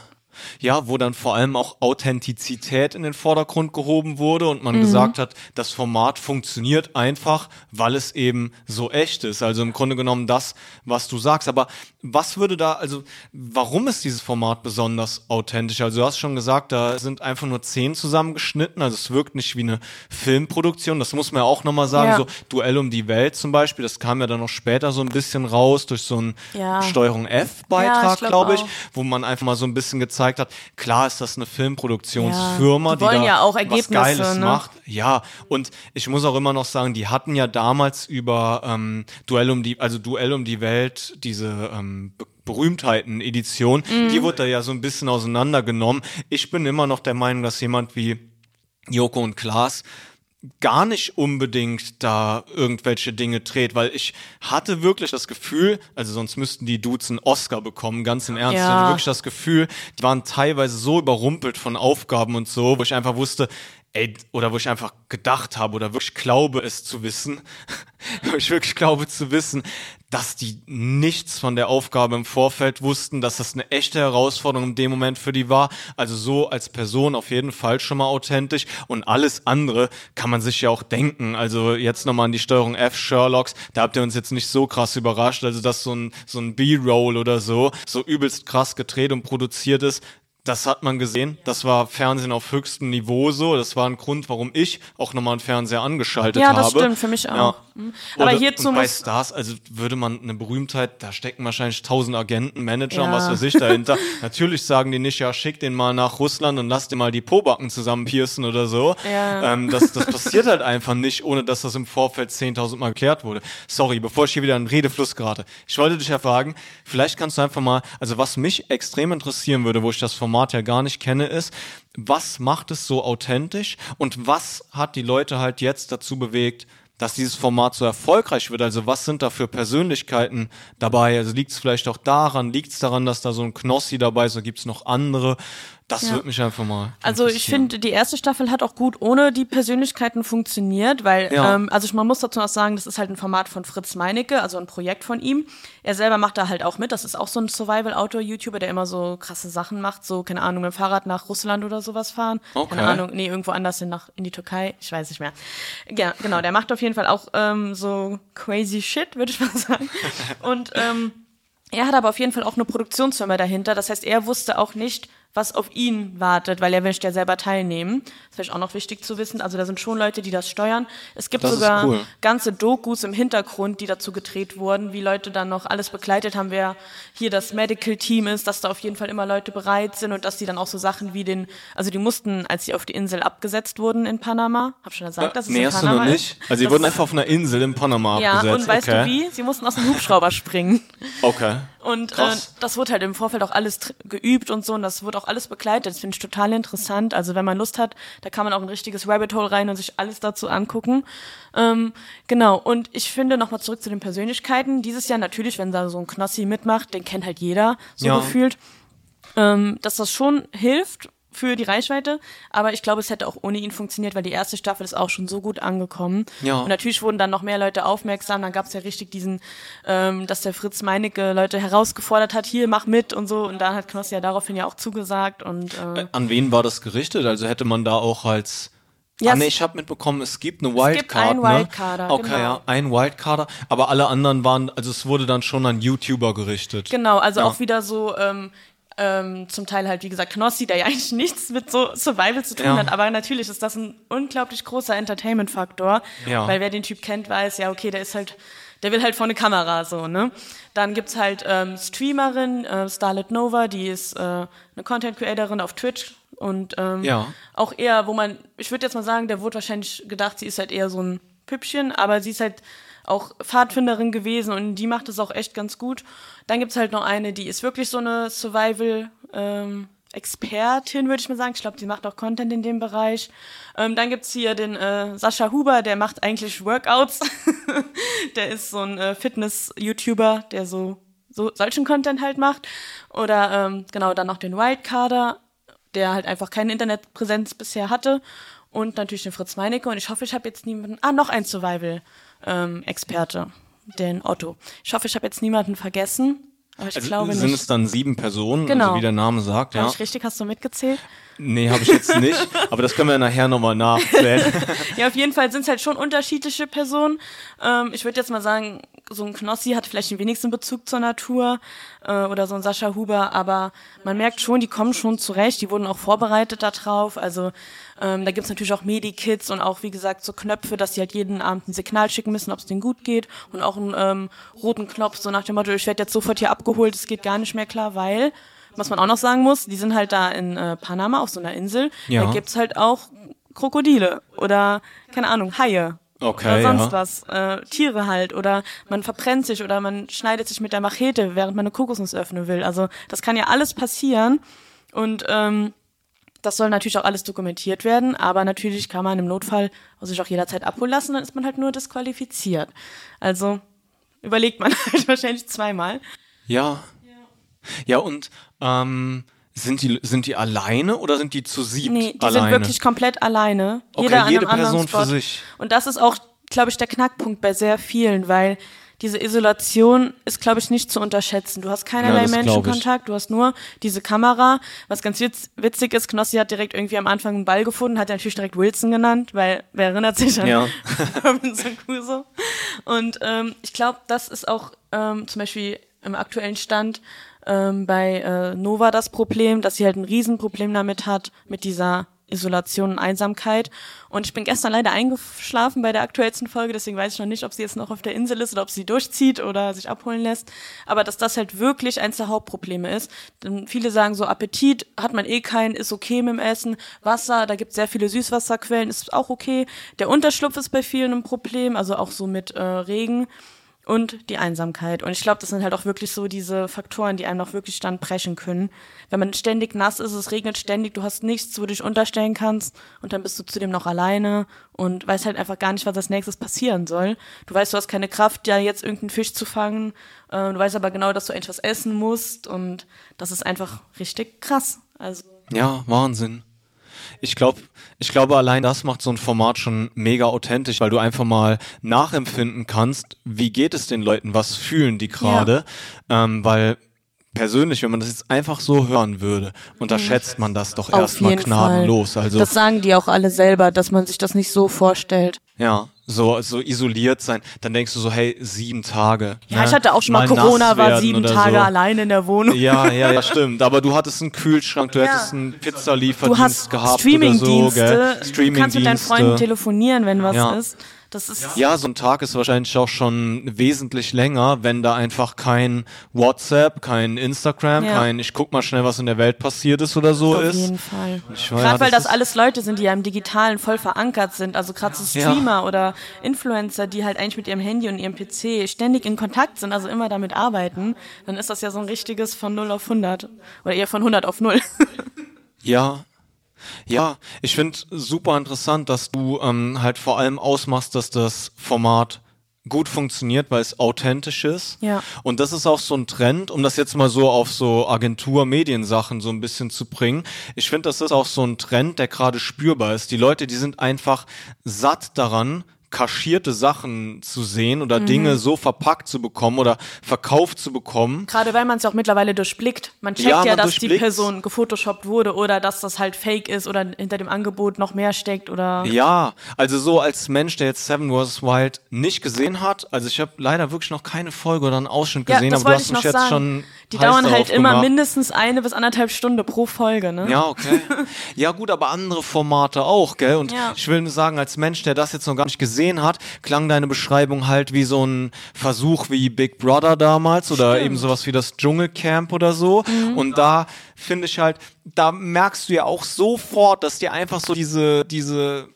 Ja, wo dann vor allem auch Authentizität in den Vordergrund gehoben wurde und man mhm. gesagt hat, das Format funktioniert einfach, weil es eben so echt ist. Also im Grunde genommen das, was du sagst. Aber was würde da, also warum ist dieses Format besonders authentisch? Also du hast schon gesagt, da sind einfach nur zehn zusammengeschnitten. Also es wirkt nicht wie eine Filmproduktion. Das muss man ja auch nochmal sagen. Ja. So Duell um die Welt zum Beispiel, das kam ja dann noch später so ein bisschen raus durch so einen ja. Steuerung F-Beitrag, ja, glaube glaub ich, wo man einfach mal so ein bisschen gezeigt gezeigt hat. Klar ist das eine Filmproduktionsfirma, ja, die, die da ja auch was Geiles ne? macht. Ja, und ich muss auch immer noch sagen, die hatten ja damals über ähm, Duell um die, also Duell um die Welt, diese ähm, Berühmtheiten-Edition, mhm. die wurde da ja so ein bisschen auseinandergenommen. Ich bin immer noch der Meinung, dass jemand wie Joko und Klaas gar nicht unbedingt da irgendwelche Dinge dreht, weil ich hatte wirklich das Gefühl, also sonst müssten die Dudes einen Oscar bekommen, ganz im Ernst. Ja. Ich hatte wirklich das Gefühl, die waren teilweise so überrumpelt von Aufgaben und so, wo ich einfach wusste, ey, oder wo ich einfach gedacht habe oder wirklich glaube es zu wissen, wo ich wirklich glaube zu wissen, dass die nichts von der Aufgabe im Vorfeld wussten, dass das eine echte Herausforderung in dem Moment für die war. Also so als Person auf jeden Fall schon mal authentisch und alles andere kann man sich ja auch denken. Also jetzt nochmal an die Steuerung F Sherlocks, da habt ihr uns jetzt nicht so krass überrascht, also dass so ein, so ein B-Roll oder so, so übelst krass gedreht und produziert ist, das hat man gesehen. Das war Fernsehen auf höchstem Niveau so. Das war ein Grund, warum ich auch nochmal einen Fernseher angeschaltet habe. Ja, das habe. stimmt, für mich auch. Ja. Mhm. Aber Oder, hierzu und bei Stars, also würde man eine Berühmtheit, da stecken wahrscheinlich tausend Agenten, Manager ja. und was weiß ich dahinter. Natürlich sagen die nicht, ja, schick den mal nach Russland und lass den mal die Pobacken zusammen piercen oder so. Ja. Ähm, das, das passiert halt einfach nicht, ohne dass das im Vorfeld 10.000 Mal geklärt wurde. Sorry, bevor ich hier wieder einen Redefluss gerate. Ich wollte dich ja fragen, vielleicht kannst du einfach mal, also was mich extrem interessieren würde, wo ich das Format Format ja gar nicht kenne, ist, was macht es so authentisch und was hat die Leute halt jetzt dazu bewegt, dass dieses Format so erfolgreich wird? Also was sind da für Persönlichkeiten dabei? Also liegt es vielleicht auch daran, liegt es daran, dass da so ein Knossi dabei ist oder gibt es noch andere? Das ja. würde mich einfach mal. Also ich finde, die erste Staffel hat auch gut ohne die Persönlichkeiten funktioniert, weil, ja. ähm, also man muss dazu auch sagen, das ist halt ein Format von Fritz Meinecke, also ein Projekt von ihm. Er selber macht da halt auch mit. Das ist auch so ein Survival-Outdoor-YouTuber, der immer so krasse Sachen macht, so, keine Ahnung, mit dem Fahrrad nach Russland oder sowas fahren. Okay. Keine Ahnung, nee, irgendwo anders hin, nach, in die Türkei, ich weiß nicht mehr. Ja, genau, der macht auf jeden Fall auch ähm, so crazy shit, würde ich mal sagen. Und ähm, er hat aber auf jeden Fall auch eine Produktionsfirma dahinter. Das heißt, er wusste auch nicht, was auf ihn wartet, weil er möchte ja selber teilnehmen. Das wäre auch noch wichtig zu wissen. Also da sind schon Leute, die das steuern. Es gibt das sogar cool. ganze Dokus im Hintergrund, die dazu gedreht wurden, wie Leute dann noch alles begleitet haben, wer hier das Medical Team ist, dass da auf jeden Fall immer Leute bereit sind und dass die dann auch so Sachen wie den, also die mussten, als sie auf die Insel abgesetzt wurden in Panama, hab schon gesagt, dass es nee, in Panama hast du noch nicht. Also sie wurden einfach auf einer Insel in Panama ja, abgesetzt. Ja, und weißt okay. du wie? Sie mussten aus dem Hubschrauber springen. Okay. Und äh, das wurde halt im Vorfeld auch alles geübt und so und das wurde auch alles begleitet. Das finde ich total interessant. Also wenn man Lust hat, da kann man auch ein richtiges Rabbit Hole rein und sich alles dazu angucken. Ähm, genau, und ich finde nochmal zurück zu den Persönlichkeiten. Dieses Jahr natürlich, wenn da so ein Knossi mitmacht, den kennt halt jeder so ja. gefühlt. Ähm, dass das schon hilft, für die Reichweite, aber ich glaube, es hätte auch ohne ihn funktioniert, weil die erste Staffel ist auch schon so gut angekommen. Ja. Und natürlich wurden dann noch mehr Leute aufmerksam, dann gab es ja richtig diesen, ähm, dass der Fritz Meinecke Leute herausgefordert hat, hier, mach mit und so, und dann hat Knossi ja daraufhin ja auch zugesagt und äh, äh An wen war das gerichtet? Also hätte man da auch als ja, ah, nee, ich habe mitbekommen, es gibt eine Wildcard. Es gibt einen ne? Wildcarder, Okay, genau. ja, ein Wildcarder, aber alle anderen waren, also es wurde dann schon an YouTuber gerichtet. Genau, also ja. auch wieder so, ähm, ähm, zum Teil halt, wie gesagt, Knossi, der ja eigentlich nichts mit so Survival zu tun ja. hat, aber natürlich ist das ein unglaublich großer Entertainment-Faktor, ja. weil wer den Typ kennt, weiß, ja, okay, der ist halt, der will halt vor eine Kamera so, ne? Dann gibt's halt ähm, Streamerin, äh, Starlet Nova, die ist äh, eine Content-Creatorin auf Twitch und ähm, ja. auch eher, wo man, ich würde jetzt mal sagen, der wurde wahrscheinlich gedacht, sie ist halt eher so ein Püppchen, aber sie ist halt auch Pfadfinderin gewesen und die macht es auch echt ganz gut. Dann gibt's halt noch eine, die ist wirklich so eine Survival- ähm, Expertin, würde ich mal sagen. Ich glaube, die macht auch Content in dem Bereich. Ähm, dann gibt's hier den äh, Sascha Huber, der macht eigentlich Workouts. der ist so ein äh, Fitness-YouTuber, der so, so solchen Content halt macht. Oder ähm, genau, dann noch den Wildcarder, der halt einfach keine Internetpräsenz bisher hatte. Und natürlich den Fritz Meinecke. Und ich hoffe, ich habe jetzt niemanden. Ah, noch ein Survival ähm, Experte, den Otto. Ich hoffe, ich habe jetzt niemanden vergessen. Aber ich Also glaube sind nicht. es dann sieben Personen, Genau. also wie der Name sagt, Hab ja. ich richtig, hast du mitgezählt? Nee, habe ich jetzt nicht, aber das können wir nachher nochmal nachzählen. Ja, auf jeden Fall sind es halt schon unterschiedliche Personen. Ähm, ich würde jetzt mal sagen, so ein Knossi hat vielleicht den wenigsten Bezug zur Natur äh, oder so ein Sascha Huber, aber man merkt schon, die kommen schon zurecht, die wurden auch vorbereitet darauf. Also ähm, da gibt's natürlich auch Medikits und auch, wie gesagt, so Knöpfe, dass die halt jeden Abend ein Signal schicken müssen, ob es denen gut geht und auch einen ähm, roten Knopf, so nach dem Motto, ich werde jetzt sofort hier abgeholt, es geht gar nicht mehr klar, weil was man auch noch sagen muss, die sind halt da in äh, Panama auf so einer Insel. Ja. Da gibt's halt auch Krokodile oder, keine Ahnung, Haie. Okay, oder sonst ja. was. Äh, Tiere halt. Oder man verbrennt sich oder man schneidet sich mit der Machete, während man eine Kokosnuss öffnen will. Also das kann ja alles passieren. Und ähm, das soll natürlich auch alles dokumentiert werden, aber natürlich kann man im Notfall sich auch jederzeit abholen lassen, dann ist man halt nur disqualifiziert. Also überlegt man halt wahrscheinlich zweimal. Ja. Ja, und ähm, sind die sind die alleine oder sind die zu siebt Nee, die alleine? sind wirklich komplett alleine. Okay, Jeder an jede einem anderen Person für sich. Und das ist auch, glaube ich, der Knackpunkt bei sehr vielen, weil diese Isolation ist, glaube ich, nicht zu unterschätzen. Du hast keinerlei Ja. Menschenkontakt, du hast nur diese Kamera. Was ganz witz, witzig ist, Knossi hat direkt irgendwie am Anfang einen Ball gefunden, hat natürlich direkt Wilson genannt, weil wer erinnert sich an Ja. Robinson Crusoe? Und ähm, ich glaube, das ist auch ähm, zum Beispiel im aktuellen Stand ähm, bei äh, Nova das Problem, dass sie halt ein Riesenproblem damit hat, mit dieser Isolation und Einsamkeit. Und ich bin gestern leider eingeschlafen bei der aktuellsten Folge, deswegen weiß ich noch nicht, ob sie jetzt noch auf der Insel ist oder ob sie durchzieht oder sich abholen lässt. Aber dass das halt wirklich eins der Hauptprobleme ist. Denn viele sagen so, Appetit hat man eh keinen, ist okay mit dem Essen. Wasser, da gibt es sehr viele Süßwasserquellen, ist auch okay. Der Unterschlupf ist bei vielen ein Problem, also auch so mit äh, Regen und die Einsamkeit. Und ich glaube, das sind halt auch wirklich so diese Faktoren, die einem noch wirklich dann brechen können. Wenn man ständig nass ist, es regnet ständig, du hast nichts, wo du dich unterstellen kannst und dann bist du zudem noch alleine und weißt halt einfach gar nicht, was als nächstes passieren soll. Du weißt, du hast keine Kraft, ja jetzt irgendeinen Fisch zu fangen. Äh, du weißt aber genau, dass du etwas essen musst und das ist einfach richtig krass. Also Ja, Wahnsinn. Ich glaube, ich glaube, allein das macht so ein Format schon mega authentisch, weil du einfach mal nachempfinden kannst, wie geht es den Leuten, was fühlen die gerade, ähm, weil persönlich, wenn man das jetzt einfach so hören würde, unterschätzt man das doch erstmal gnadenlos. Fall. Also das sagen die auch alle selber, dass man sich das nicht so vorstellt. ja, so so isoliert sein, dann denkst du so, hey, sieben Tage. Ja, ne? ich hatte auch schon mal nass Corona, war sieben Tage so. allein in der Wohnung. Ja, ja, ja, stimmt. Aber du hattest einen Kühlschrank, du Ja. hättest einen Du Pizzalieferdienst gehabt Streamingdienste, oder so, gell? du kannst mit deinen Freunden telefonieren, wenn was Ja. ist. Das ist Ja, so ein Tag ist wahrscheinlich auch schon wesentlich länger, wenn da einfach kein WhatsApp, kein Instagram, Ja. kein ich guck mal schnell, was in der Welt passiert ist oder so auf ist. jeden Fall. Ich Gerade weil das das alles Leute sind, die ja im Digitalen voll verankert sind. Also gerade so Ja. Streamer oder Influencer, die halt eigentlich mit ihrem Handy und ihrem PC ständig in Kontakt sind, also immer damit arbeiten, dann ist das ja so ein richtiges von 0 auf 100. Oder eher von 100 auf 0. Ja. Ja, ich finde super interessant, dass du ähm, halt vor allem ausmachst, dass das Format gut funktioniert, weil es authentisch ist. Ja. Und das ist auch so ein Trend, um das jetzt mal so auf so Agentur-Mediensachen so ein bisschen zu bringen. Ich finde, das ist auch so ein Trend, der gerade spürbar ist. Die Leute, die sind einfach satt daran, kaschierte Sachen zu sehen oder Mhm. Dinge so verpackt zu bekommen oder verkauft zu bekommen. Gerade weil man es ja auch mittlerweile durchblickt. Man checkt Ja, ja, man dass die. Person gefotoshoppt wurde oder dass das halt fake ist oder hinter dem Angebot noch mehr steckt oder Ja, also so als Mensch, der jetzt Seven vs. Wild nicht gesehen hat, also ich habe leider wirklich noch keine Folge oder einen Ausschnitt Ja, gesehen, das aber du hast ich mich jetzt sagen. schon Die dauern halt immer gemacht. mindestens eine bis anderthalb Stunde pro Folge, ne? Ja, okay. Ja, gut, aber andere Formate auch, gell? Und Ja. ich will nur sagen, als Mensch, der das jetzt noch gar nicht gesehen hat, klang deine Beschreibung halt wie so ein Versuch wie Big Brother damals oder eben sowas wie das Dschungelcamp oder so. Mhm. Und da finde ich halt, da merkst du ja auch sofort, dass dir einfach so diese, diese,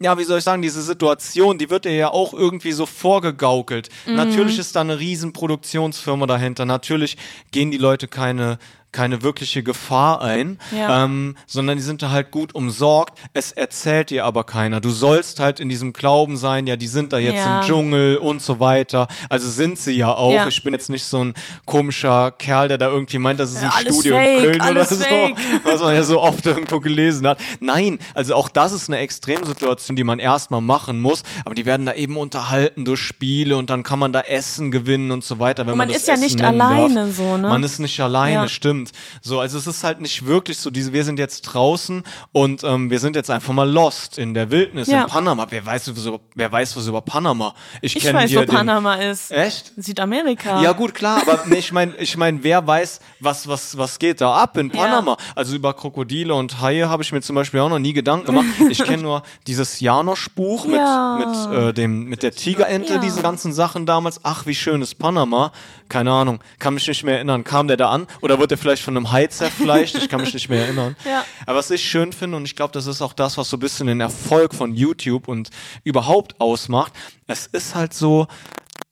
ja, wie soll ich sagen, diese Situation, die wird dir ja auch irgendwie so vorgegaukelt. Mhm. Natürlich ist da eine riesen Produktionsfirma dahinter. Natürlich gehen die Leute keine keine wirkliche Gefahr ein, Ja. ähm, sondern die sind da halt gut umsorgt. Es erzählt dir aber keiner. Du sollst halt in diesem Glauben sein, ja, die sind da jetzt Ja. im Dschungel und so weiter. Also sind sie ja auch. Ja. Ich bin jetzt nicht so ein komischer Kerl, der da irgendwie meint, das ist ein Studio fake, in Köln oder so, fake. was man ja so oft irgendwo gelesen hat. Nein, also auch das ist eine Extremsituation, die man erstmal machen muss, aber die werden da eben unterhalten durch Spiele und dann kann man da Essen gewinnen und so weiter. Wenn Und man, man ist ja Essen nicht alleine darf. so, ne? Man ist nicht alleine, Ja. Stimmt. So, also es ist halt nicht wirklich so, diese, wir sind jetzt draußen und ähm, wir sind jetzt einfach mal lost in der Wildnis Ja. in Panama. Wer weiß, was über, wer weiß was über Panama? Ich, Ich kenne weiß, hier wo den, Panama ist. Echt? Südamerika. Ja gut, klar, aber nee, ich meine, ich mein, wer weiß, was, was, was geht da ab in Ja. Panama? Also über Krokodile und Haie habe ich mir zum Beispiel auch noch nie Gedanken gemacht. Ich kenne nur dieses Janosch-Buch mit, Ja. mit, äh, dem, mit der Tigerente, Ja. diese ganzen Sachen damals. Ach, wie schön ist Panama. Keine Ahnung, kann mich nicht mehr erinnern. Kam der da an? Oder wurde der vielleicht von einem Hai zerfleischt? Ich kann mich nicht mehr erinnern. Ja. Aber was ich schön finde, und ich glaube, das ist auch das, was so ein bisschen den Erfolg von YouTube und überhaupt ausmacht, es ist halt so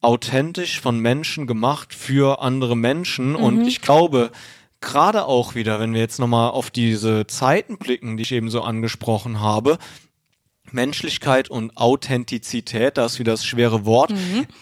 authentisch von Menschen gemacht für andere Menschen. Und ich glaube, gerade auch wieder, wenn wir jetzt nochmal auf diese Zeiten blicken, die ich eben so angesprochen habe, Menschlichkeit und Authentizität, da ist wieder das schwere Wort,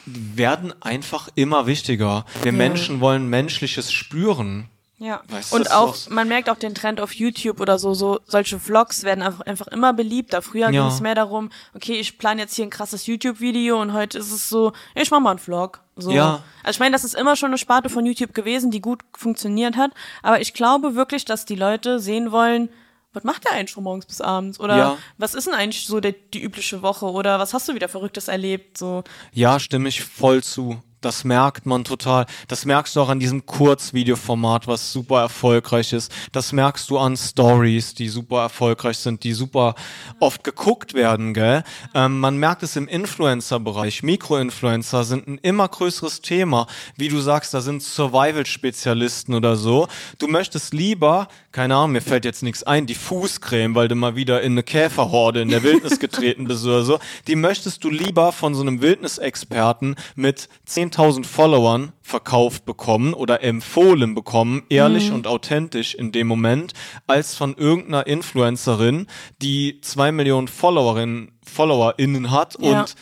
werden einfach immer wichtiger. Wir Menschen wollen Menschliches spüren. Ja. Weißt und auch, ist man merkt auch den Trend auf YouTube oder so, so solche Vlogs werden einfach, einfach immer beliebter. Früher ging Ja. es mehr darum, okay, ich plane jetzt hier ein krasses YouTube-Video und heute ist es so, ich mach mal einen Vlog. So. Ja. Also ich meine, das ist immer schon eine Sparte von YouTube gewesen, die gut funktioniert hat. Aber ich glaube wirklich, dass die Leute sehen wollen, was macht der eigentlich von morgens bis abends? Oder Ja. was ist denn eigentlich so der, die übliche Woche? Oder was hast du wieder Verrücktes erlebt? So. Ja, stimme ich voll zu. Das merkt man total. Das merkst du auch an diesem Kurzvideoformat, was super erfolgreich ist. Das merkst du an Stories, die super erfolgreich sind, die super oft geguckt werden, gell? Ähm, man merkt es im Influencer-Bereich. Mikroinfluencer sind ein immer größeres Thema. Wie du sagst, da sind Survival-Spezialisten oder so. Du möchtest lieber, keine Ahnung, mir fällt jetzt nichts ein, die Fußcreme, weil du mal wieder in eine Käferhorde in der Wildnis getreten bist oder so. Die möchtest du lieber von so einem Wildnisexperten mit 10.000 Followern verkauft bekommen oder empfohlen bekommen, ehrlich und authentisch in dem Moment, als von irgendeiner Influencerin, die zwei Millionen Followerinnen, FollowerInnen hat Ja. und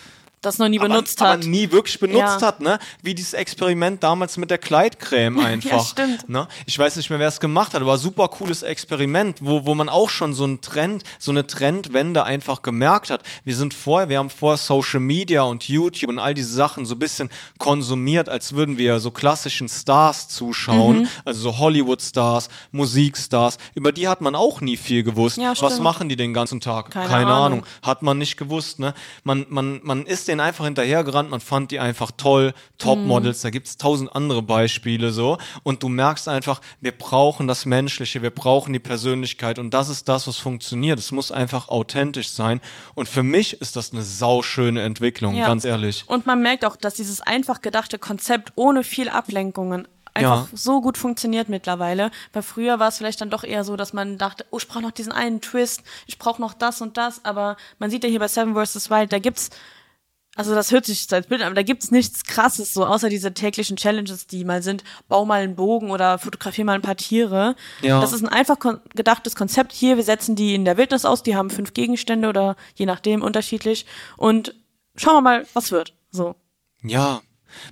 Das noch nie benutzt aber, hat. aber nie wirklich benutzt Ja. hat, ne? Wie dieses Experiment damals mit der Kleidcreme einfach. stimmt. Ne? Ich weiß nicht mehr, wer es gemacht hat, aber super cooles Experiment, wo, wo man auch schon so einen Trend, so eine Trendwende einfach gemerkt hat. Wir sind vorher, wir haben vorher Social Media und YouTube und all diese Sachen so ein bisschen konsumiert, als würden wir so klassischen Stars zuschauen, Mhm. also so Hollywood-Stars, Musikstars. Über die hat man auch nie viel gewusst. Ja, Was machen die den ganzen Tag? Keine Keine Ahnung. Ahnung. Hat man nicht gewusst, ne? Man, man, man ist denen einfach hinterhergerannt, man fand die einfach toll, Topmodels, da gibt's tausend andere Beispiele so. Und du merkst einfach, wir brauchen das Menschliche, wir brauchen die Persönlichkeit und das ist das, was funktioniert. Es muss einfach authentisch sein. Und für mich ist das eine sauschöne Entwicklung, Ja. ganz ehrlich. Und man merkt auch, dass dieses einfach gedachte Konzept ohne viel Ablenkungen einfach Ja. so gut funktioniert mittlerweile. Weil früher war es vielleicht dann doch eher so, dass man dachte, oh, ich brauche noch diesen einen Twist, ich brauche noch das und das. Aber man sieht ja hier bei Seven vs. Wild, da gibt's also das hört sich als Bild an, aber da gibt's nichts krasses, so außer diese täglichen Challenges, die mal sind, bau mal einen Bogen oder fotografier mal ein paar Tiere. Ja. Das ist ein einfach kon gedachtes Konzept hier. Wir setzen die in der Wildnis aus, die haben fünf Gegenstände oder je nachdem unterschiedlich. Und schauen wir mal, was wird. So. Ja,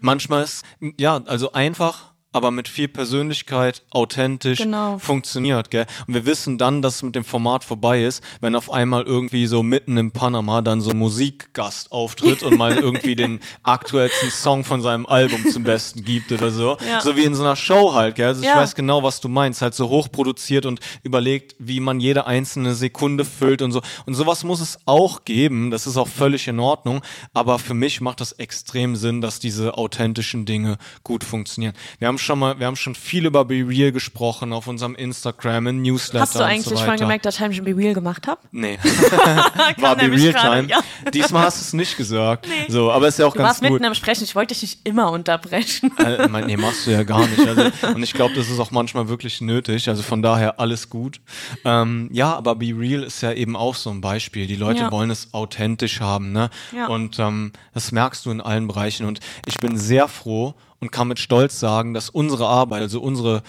manchmal ist, ja, also einfach, aber mit viel Persönlichkeit, authentisch Genau. funktioniert, gell? Und wir wissen dann, dass es mit dem Format vorbei ist, wenn auf einmal irgendwie so mitten in Panama dann so ein Musikgast auftritt und mal irgendwie den aktuellsten Song von seinem Album zum Besten gibt oder so. Ja. So wie in so einer Show halt, gell? Also ich Ja. weiß genau, was du meinst. Halt so hochproduziert und überlegt, wie man jede einzelne Sekunde füllt und so. Und sowas muss es auch geben. Das ist auch völlig in Ordnung. Aber für mich macht das extrem Sinn, dass diese authentischen Dinge gut funktionieren. Wir haben schon mal, wir haben schon viel über Be Real gesprochen auf unserem Instagram, in Newsletter Hast du und eigentlich so weiter. schon gemerkt, dass ich ein Be Real gemacht habe? Nee. War Be Real Time. ja. Diesmal hast du es nicht gesagt. So, aber ist ja auch Du ganz warst gut. mitten am Sprechen, ich wollte dich nicht immer unterbrechen. Äh, mein, nee, machst du ja gar nicht. Also, und ich glaube, das ist auch manchmal wirklich nötig. Also von daher alles gut. Ähm, ja, aber Be Real ist ja eben auch so ein Beispiel. Die Leute Ja. wollen es authentisch haben, ne? Ja. Und ähm, das merkst du in allen Bereichen. Und ich bin sehr froh und kann mit Stolz sagen, dass unsere Arbeit, also unsere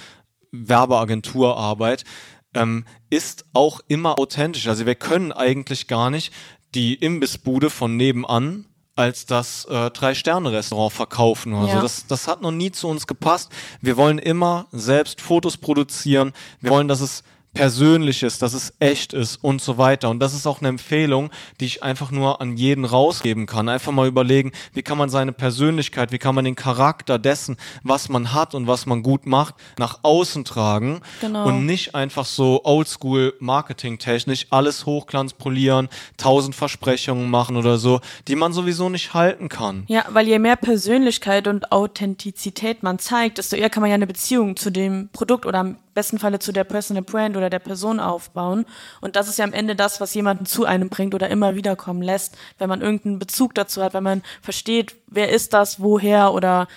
Werbeagenturarbeit, ähm, ist auch immer authentisch. Also wir können eigentlich gar nicht die Imbissbude von nebenan als das äh, Drei-Sterne-Restaurant verkaufen oder Ja. so. Das, das hat noch nie zu uns gepasst. Wir wollen immer selbst Fotos produzieren. Wir wollen, dass es persönlich ist, dass es echt ist und so weiter. Und das ist auch eine Empfehlung, die ich einfach nur an jeden rausgeben kann. Einfach mal überlegen, wie kann man seine Persönlichkeit, wie kann man den Charakter dessen, was man hat und was man gut macht, nach außen tragen Genau. und nicht einfach so oldschool marketingtechnisch alles Hochglanz polieren, tausend Versprechungen machen oder so, die man sowieso nicht halten kann. Ja, weil je mehr Persönlichkeit und Authentizität man zeigt, desto eher kann man ja eine Beziehung zu dem Produkt oder besten Falle zu der Personal Brand oder der Person aufbauen. Und das ist ja am Ende das, was jemanden zu einem bringt oder immer wiederkommen lässt, wenn man irgendeinen Bezug dazu hat, wenn man versteht, wer ist das, woher oder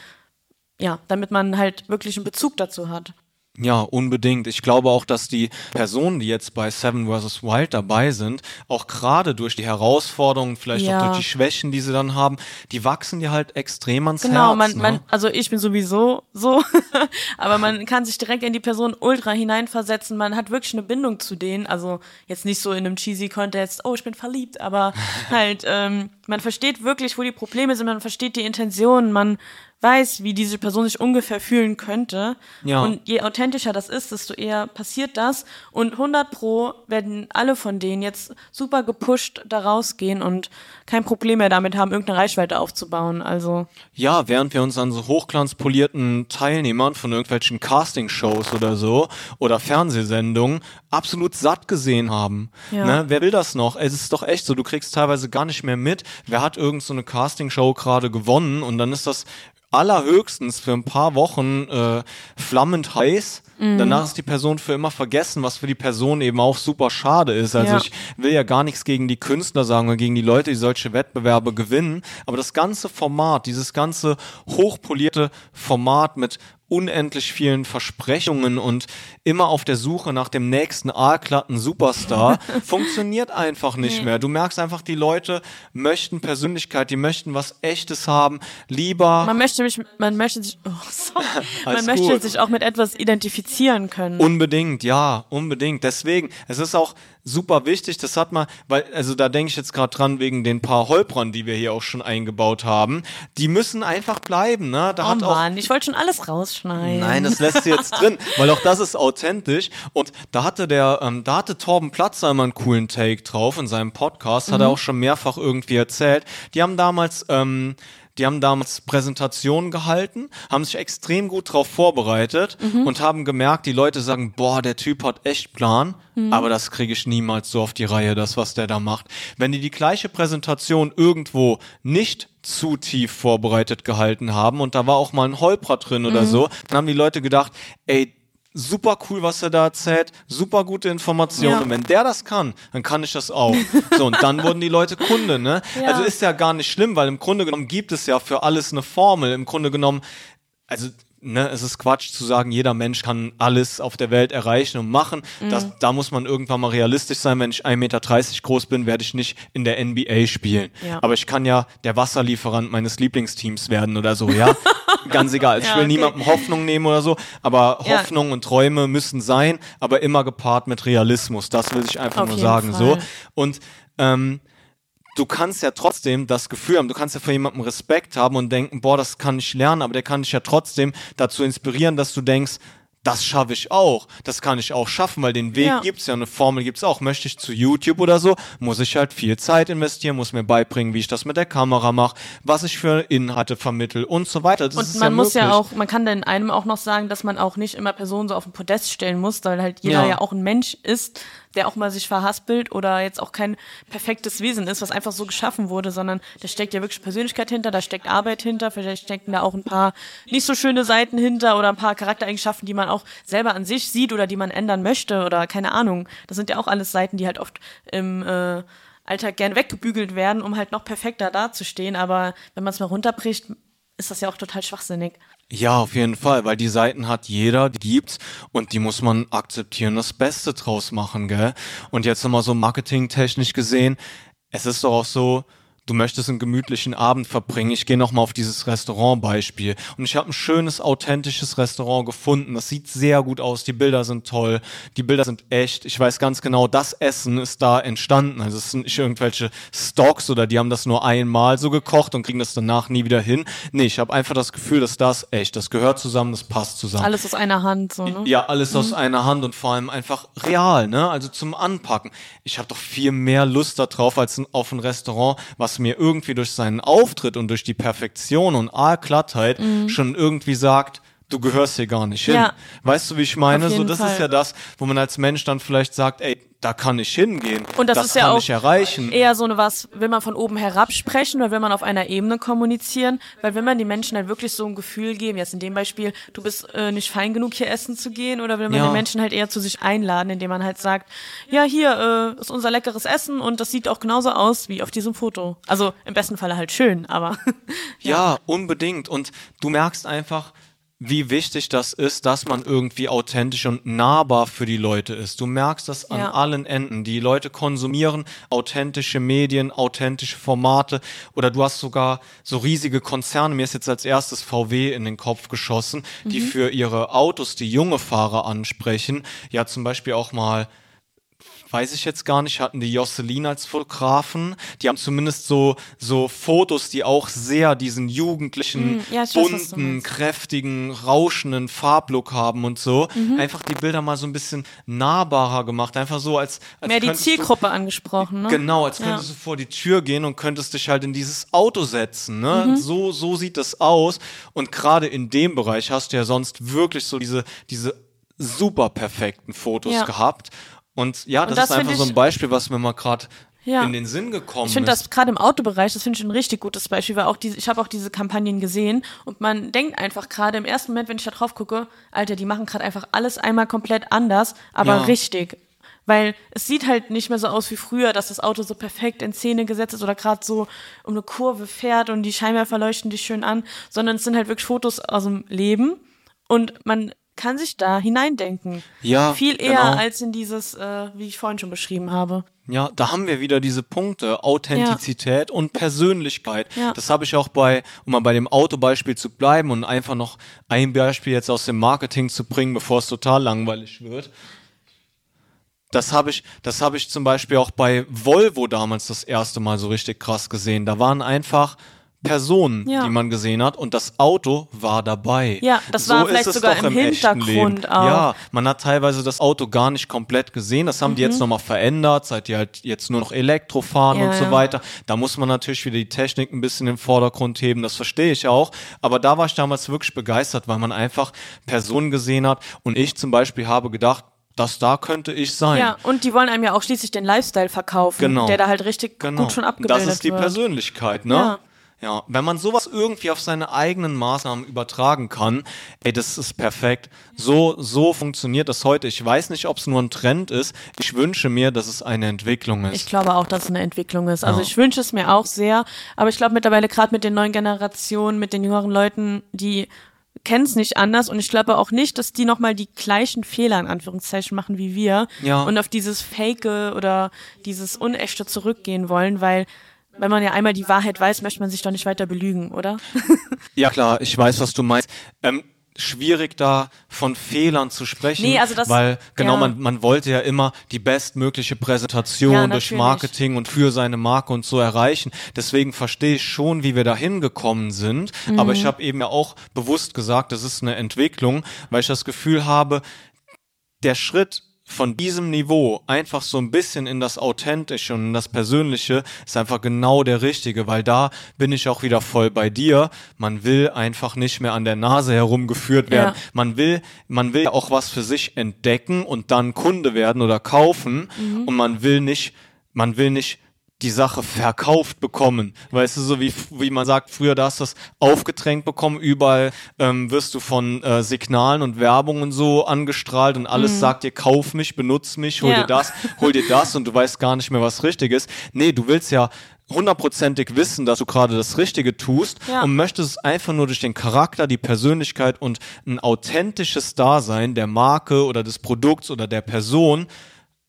ja, damit man halt wirklich einen Bezug dazu hat. Ja, unbedingt. Ich glaube auch, dass die Personen, die jetzt bei Seven vs. Wild dabei sind, auch gerade durch die Herausforderungen, vielleicht Ja. auch durch die Schwächen, die sie dann haben, die wachsen dir halt extrem ans Genau, Herz. man, ne? man, also ich bin sowieso so, aber man kann sich direkt in die Person ultra hineinversetzen. Man hat wirklich eine Bindung zu denen. Also jetzt nicht so in einem cheesy Contest, oh, ich bin verliebt, aber halt, ähm, man versteht wirklich, wo die Probleme sind, man versteht die Intentionen, man weiß, wie diese Person sich ungefähr fühlen könnte. Ja. Und je authentischer das ist, desto eher passiert das. Und 100 pro werden alle von denen jetzt super gepusht da rausgehen und kein Problem mehr damit haben, irgendeine Reichweite aufzubauen. Also Ja, während wir uns an so hochglanzpolierten Teilnehmern von irgendwelchen Castingshows oder so oder Fernsehsendungen absolut satt gesehen haben. Ja. Ne? Wer will das noch? Es ist doch echt so, du kriegst teilweise gar nicht mehr mit, wer hat irgend so eine Castingshow gerade gewonnen und dann ist das allerhöchstens für ein paar Wochen äh, flammend heiß. Mhm. Danach ist die Person für immer vergessen, was für die Person eben auch super schade ist. Also Ja. ich will ja gar nichts gegen die Künstler sagen oder gegen die Leute, die solche Wettbewerbe gewinnen. Aber das ganze Format, dieses ganze hochpolierte Format mit unendlich vielen Versprechungen und immer auf der Suche nach dem nächsten aalglatten Superstar funktioniert einfach nicht mehr. Du merkst einfach, die Leute möchten Persönlichkeit, die möchten was Echtes haben, lieber Man möchte mich, man möchte sich, oh, sorry. man möchte gut. sich auch mit etwas identifizieren können. Unbedingt, ja, unbedingt. Deswegen, es ist auch super wichtig, das hat man, weil, also da denke ich jetzt gerade dran, wegen den paar Holprern, die wir hier auch schon eingebaut haben. Die müssen einfach bleiben, ne? Da oh hat auch Mann, ich wollte schon alles rausschneiden. Nein, das lässt sie jetzt drin, weil auch das ist authentisch. Und da hatte der, ähm, da hatte Torben Platzer immer einen coolen Take drauf in seinem Podcast, hat er auch schon mehrfach irgendwie erzählt. Die haben damals, ähm, die haben damals Präsentationen gehalten, haben sich extrem gut drauf vorbereitet und haben gemerkt, die Leute sagen, boah, der Typ hat echt Plan, aber das kriege ich niemals so auf die Reihe, das, was der da macht. Wenn die die gleiche Präsentation irgendwo nicht zu tief vorbereitet gehalten haben und da war auch mal ein Holprer drin oder so, dann haben die Leute gedacht, ey, super cool, was er da erzählt, super gute Informationen. Ja. Und wenn der das kann, dann kann ich das auch. So, und dann wurden die Leute Kunde, ne? Ja. Also ist ja gar nicht schlimm, weil im Grunde genommen gibt es ja für alles eine Formel. Im Grunde genommen, also ne, es ist Quatsch zu sagen, jeder Mensch kann alles auf der Welt erreichen und machen. Mhm. Das, da muss man irgendwann mal realistisch sein. Wenn ich 1,30 Meter groß bin, werde ich nicht in der NBA spielen. Ja. Aber ich kann ja der Wasserlieferant meines Lieblingsteams werden oder so, ja. Ganz egal. Ich Ja, will okay. niemandem Hoffnung nehmen oder so, aber Ja. Hoffnung und Träume müssen sein, aber immer gepaart mit Realismus. Das will ich einfach Auf nur sagen. Fall. So. Und ähm, du kannst ja trotzdem das Gefühl haben, du kannst ja vor jemandem Respekt haben und denken, boah, das kann ich lernen, aber der kann dich ja trotzdem dazu inspirieren, dass du denkst, das schaffe ich auch, das kann ich auch schaffen, weil den Weg Ja. gibt's ja, eine Formel gibt's auch. Möchte ich zu YouTube oder so, muss ich halt viel Zeit investieren, muss mir beibringen, wie ich das mit der Kamera mache, was ich für Inhalte vermittel und so weiter. Das Und man ja muss ja möglich. auch, man kann dann einem auch noch sagen, dass man auch nicht immer Personen so auf den Podest stellen muss, weil halt jeder Ja. ja, auch ein Mensch ist, der auch mal sich verhaspelt oder jetzt auch kein perfektes Wesen ist, was einfach so geschaffen wurde, sondern da steckt ja wirklich Persönlichkeit hinter, da steckt Arbeit hinter, vielleicht stecken da auch ein paar nicht so schöne Seiten hinter oder ein paar Charaktereigenschaften, die man auch selber an sich sieht oder die man ändern möchte oder keine Ahnung. Das sind ja auch alles Seiten, die halt oft im äh, Alltag gern weggebügelt werden, um halt noch perfekter dazustehen. Aber wenn man es mal runterbricht, ist das ja auch total schwachsinnig. Ja, auf jeden Fall, weil die Seiten hat jeder, die gibt's und die muss man akzeptieren, das Beste draus machen, gell? Und jetzt nochmal so marketingtechnisch gesehen, es ist doch auch so, du möchtest einen gemütlichen Abend verbringen. Ich gehe nochmal auf dieses Restaurantbeispiel. Und ich habe ein schönes, authentisches Restaurant gefunden. Das sieht sehr gut aus. Die Bilder sind toll. Die Bilder sind echt. Ich weiß ganz genau, das Essen ist da entstanden. Also es sind nicht irgendwelche Stocks oder die haben das nur einmal so gekocht und kriegen das danach nie wieder hin. Nee, ich habe einfach das Gefühl, dass das echt, das gehört zusammen, das passt zusammen. Alles aus einer Hand, so, ne? Ja, alles aus einer Hand und vor allem einfach real, ne? Also zum Anpacken. Ich habe doch viel mehr Lust darauf als auf ein Restaurant, was mir irgendwie durch seinen Auftritt und durch die Perfektion und Aalglattheit schon irgendwie sagt, du gehörst hier gar nicht hin. Ja. Weißt du, wie ich meine? So, das Fall. ist ja das, wo man als Mensch dann vielleicht sagt, ey, da kann ich hingehen. Und das, ist ja auch ich erreichen. eher so eine was, will man von oben herab sprechen oder will man auf einer Ebene kommunizieren? Weil wenn man den Menschen halt wirklich so ein Gefühl geben, jetzt in dem Beispiel, du bist äh, nicht fein genug hier essen zu gehen, oder will man Ja. den Menschen halt eher zu sich einladen, indem man halt sagt, ja hier äh, ist unser leckeres Essen und das sieht auch genauso aus wie auf diesem Foto. Also im besten Falle halt schön, aber Ja, unbedingt. Und du merkst einfach, wie wichtig das ist, dass man irgendwie authentisch und nahbar für die Leute ist. Du merkst das an Ja. allen Enden. Die Leute konsumieren authentische Medien, authentische Formate oder du hast sogar so riesige Konzerne. Mir ist jetzt als erstes VW in den Kopf geschossen, die für ihre Autos, die junge Fahrer ansprechen, ja zum Beispiel auch mal weiß ich jetzt gar nicht, hatten die Jocelyn als Fotografen. Die haben zumindest so, so Fotos, die auch sehr diesen jugendlichen, Mm, ja, weiß, du bunten, meinst. kräftigen, rauschenden Farblook haben und so. Mhm. Einfach die Bilder mal so ein bisschen nahbarer gemacht. Einfach so als, als mehr die Zielgruppe angesprochen, ne? Du, genau, als Ja. könntest du vor die Tür gehen und könntest dich halt in dieses Auto setzen. Ne? Mhm. So, so sieht das aus. Und gerade in dem Bereich hast du ja sonst wirklich so diese, diese super perfekten Fotos Ja. gehabt. Und ja, das, Und das ist einfach so ein Beispiel, was mir mal gerade Ja. in den Sinn gekommen Ich finde ist. das gerade im Autobereich, das finde ich ein richtig gutes Beispiel, weil auch diese, ich habe auch diese Kampagnen gesehen und man denkt einfach gerade im ersten Moment, wenn ich da drauf gucke, Alter, die machen gerade einfach alles einmal komplett anders, aber Ja. richtig. Weil es sieht halt nicht mehr so aus wie früher, dass das Auto so perfekt in Szene gesetzt ist oder gerade so um eine Kurve fährt und die Scheinwerfer leuchten dich schön an, sondern es sind halt wirklich Fotos aus dem Leben und man kann sich da hineindenken. Ja, Viel eher genau. als in dieses, äh, wie ich vorhin schon beschrieben habe. Ja, da haben wir wieder diese Punkte, Authentizität und Persönlichkeit. Ja. Das habe ich auch bei, um mal bei dem Autobeispiel zu bleiben und einfach noch ein Beispiel jetzt aus dem Marketing zu bringen, bevor es total langweilig wird. Das habe ich, das habe ich zum Beispiel auch bei Volvo damals das erste Mal so richtig krass gesehen. Da waren einfach Personen, Ja. die man gesehen hat und das Auto war dabei. Ja, das war vielleicht sogar im echten Hintergrund auch. Ja, man hat teilweise das Auto gar nicht komplett gesehen. Das haben die jetzt nochmal verändert, seit die halt jetzt nur noch Elektro fahren Ja, und so weiter. Da muss man natürlich wieder die Technik ein bisschen in den Vordergrund heben, das verstehe ich auch. Aber da war ich damals wirklich begeistert, weil man einfach Personen gesehen hat und ich zum Beispiel habe gedacht, das da könnte ich sein. Ja, und die wollen einem ja auch schließlich den Lifestyle verkaufen, Genau. der da halt richtig Genau. gut schon abgebildet Das ist die wird. Persönlichkeit, ne? Ja. Ja, wenn man sowas irgendwie auf seine eigenen Maßnahmen übertragen kann, ey, das ist perfekt. So, so funktioniert das heute. Ich weiß nicht, ob es nur ein Trend ist. Ich wünsche mir, dass es eine Entwicklung ist. Ich glaube auch, dass es eine Entwicklung ist. Also Ja. ich wünsche es mir auch sehr, aber ich glaube mittlerweile gerade mit den neuen Generationen, mit den jüngeren Leuten, die kennen es nicht anders und ich glaube auch nicht, dass die nochmal die gleichen Fehler in Anführungszeichen machen wie wir Ja. und auf dieses Fake oder dieses Unechte zurückgehen wollen, weil wenn man ja einmal die Wahrheit weiß, möchte man sich doch nicht weiter belügen, oder? ja klar, ich weiß, was du meinst. Ähm, schwierig da von Fehlern zu sprechen, Nee, also das- weil genau ja. man man wollte ja immer die bestmögliche Präsentation Ja, durch. Marketing und für seine Marke und so erreichen. Deswegen verstehe ich schon, wie wir da hingekommen sind, Mhm. aber ich habe eben ja auch bewusst gesagt, das ist eine Entwicklung, weil ich das Gefühl habe, der Schritt von diesem Niveau einfach so ein bisschen in das Authentische und in das Persönliche ist einfach genau der richtige, weil da bin ich auch wieder voll bei dir. Man will einfach nicht mehr an der Nase herumgeführt werden. Ja. Man will, man will auch was für sich entdecken und dann Kunde werden oder kaufen und man will nicht, man will nicht die Sache verkauft bekommen. Weißt du, so wie, wie man sagt, früher da hast du das aufgedrängt bekommen, überall ähm, wirst du von äh, Signalen und Werbung und so angestrahlt und alles sagt dir, kauf mich, benutz mich, hol Ja. dir das, hol dir das und du weißt gar nicht mehr, was richtig ist. Nee, du willst ja hundertprozentig wissen, dass du gerade das Richtige tust Ja. und möchtest es einfach nur durch den Charakter, die Persönlichkeit und ein authentisches Dasein der Marke oder des Produkts oder der Person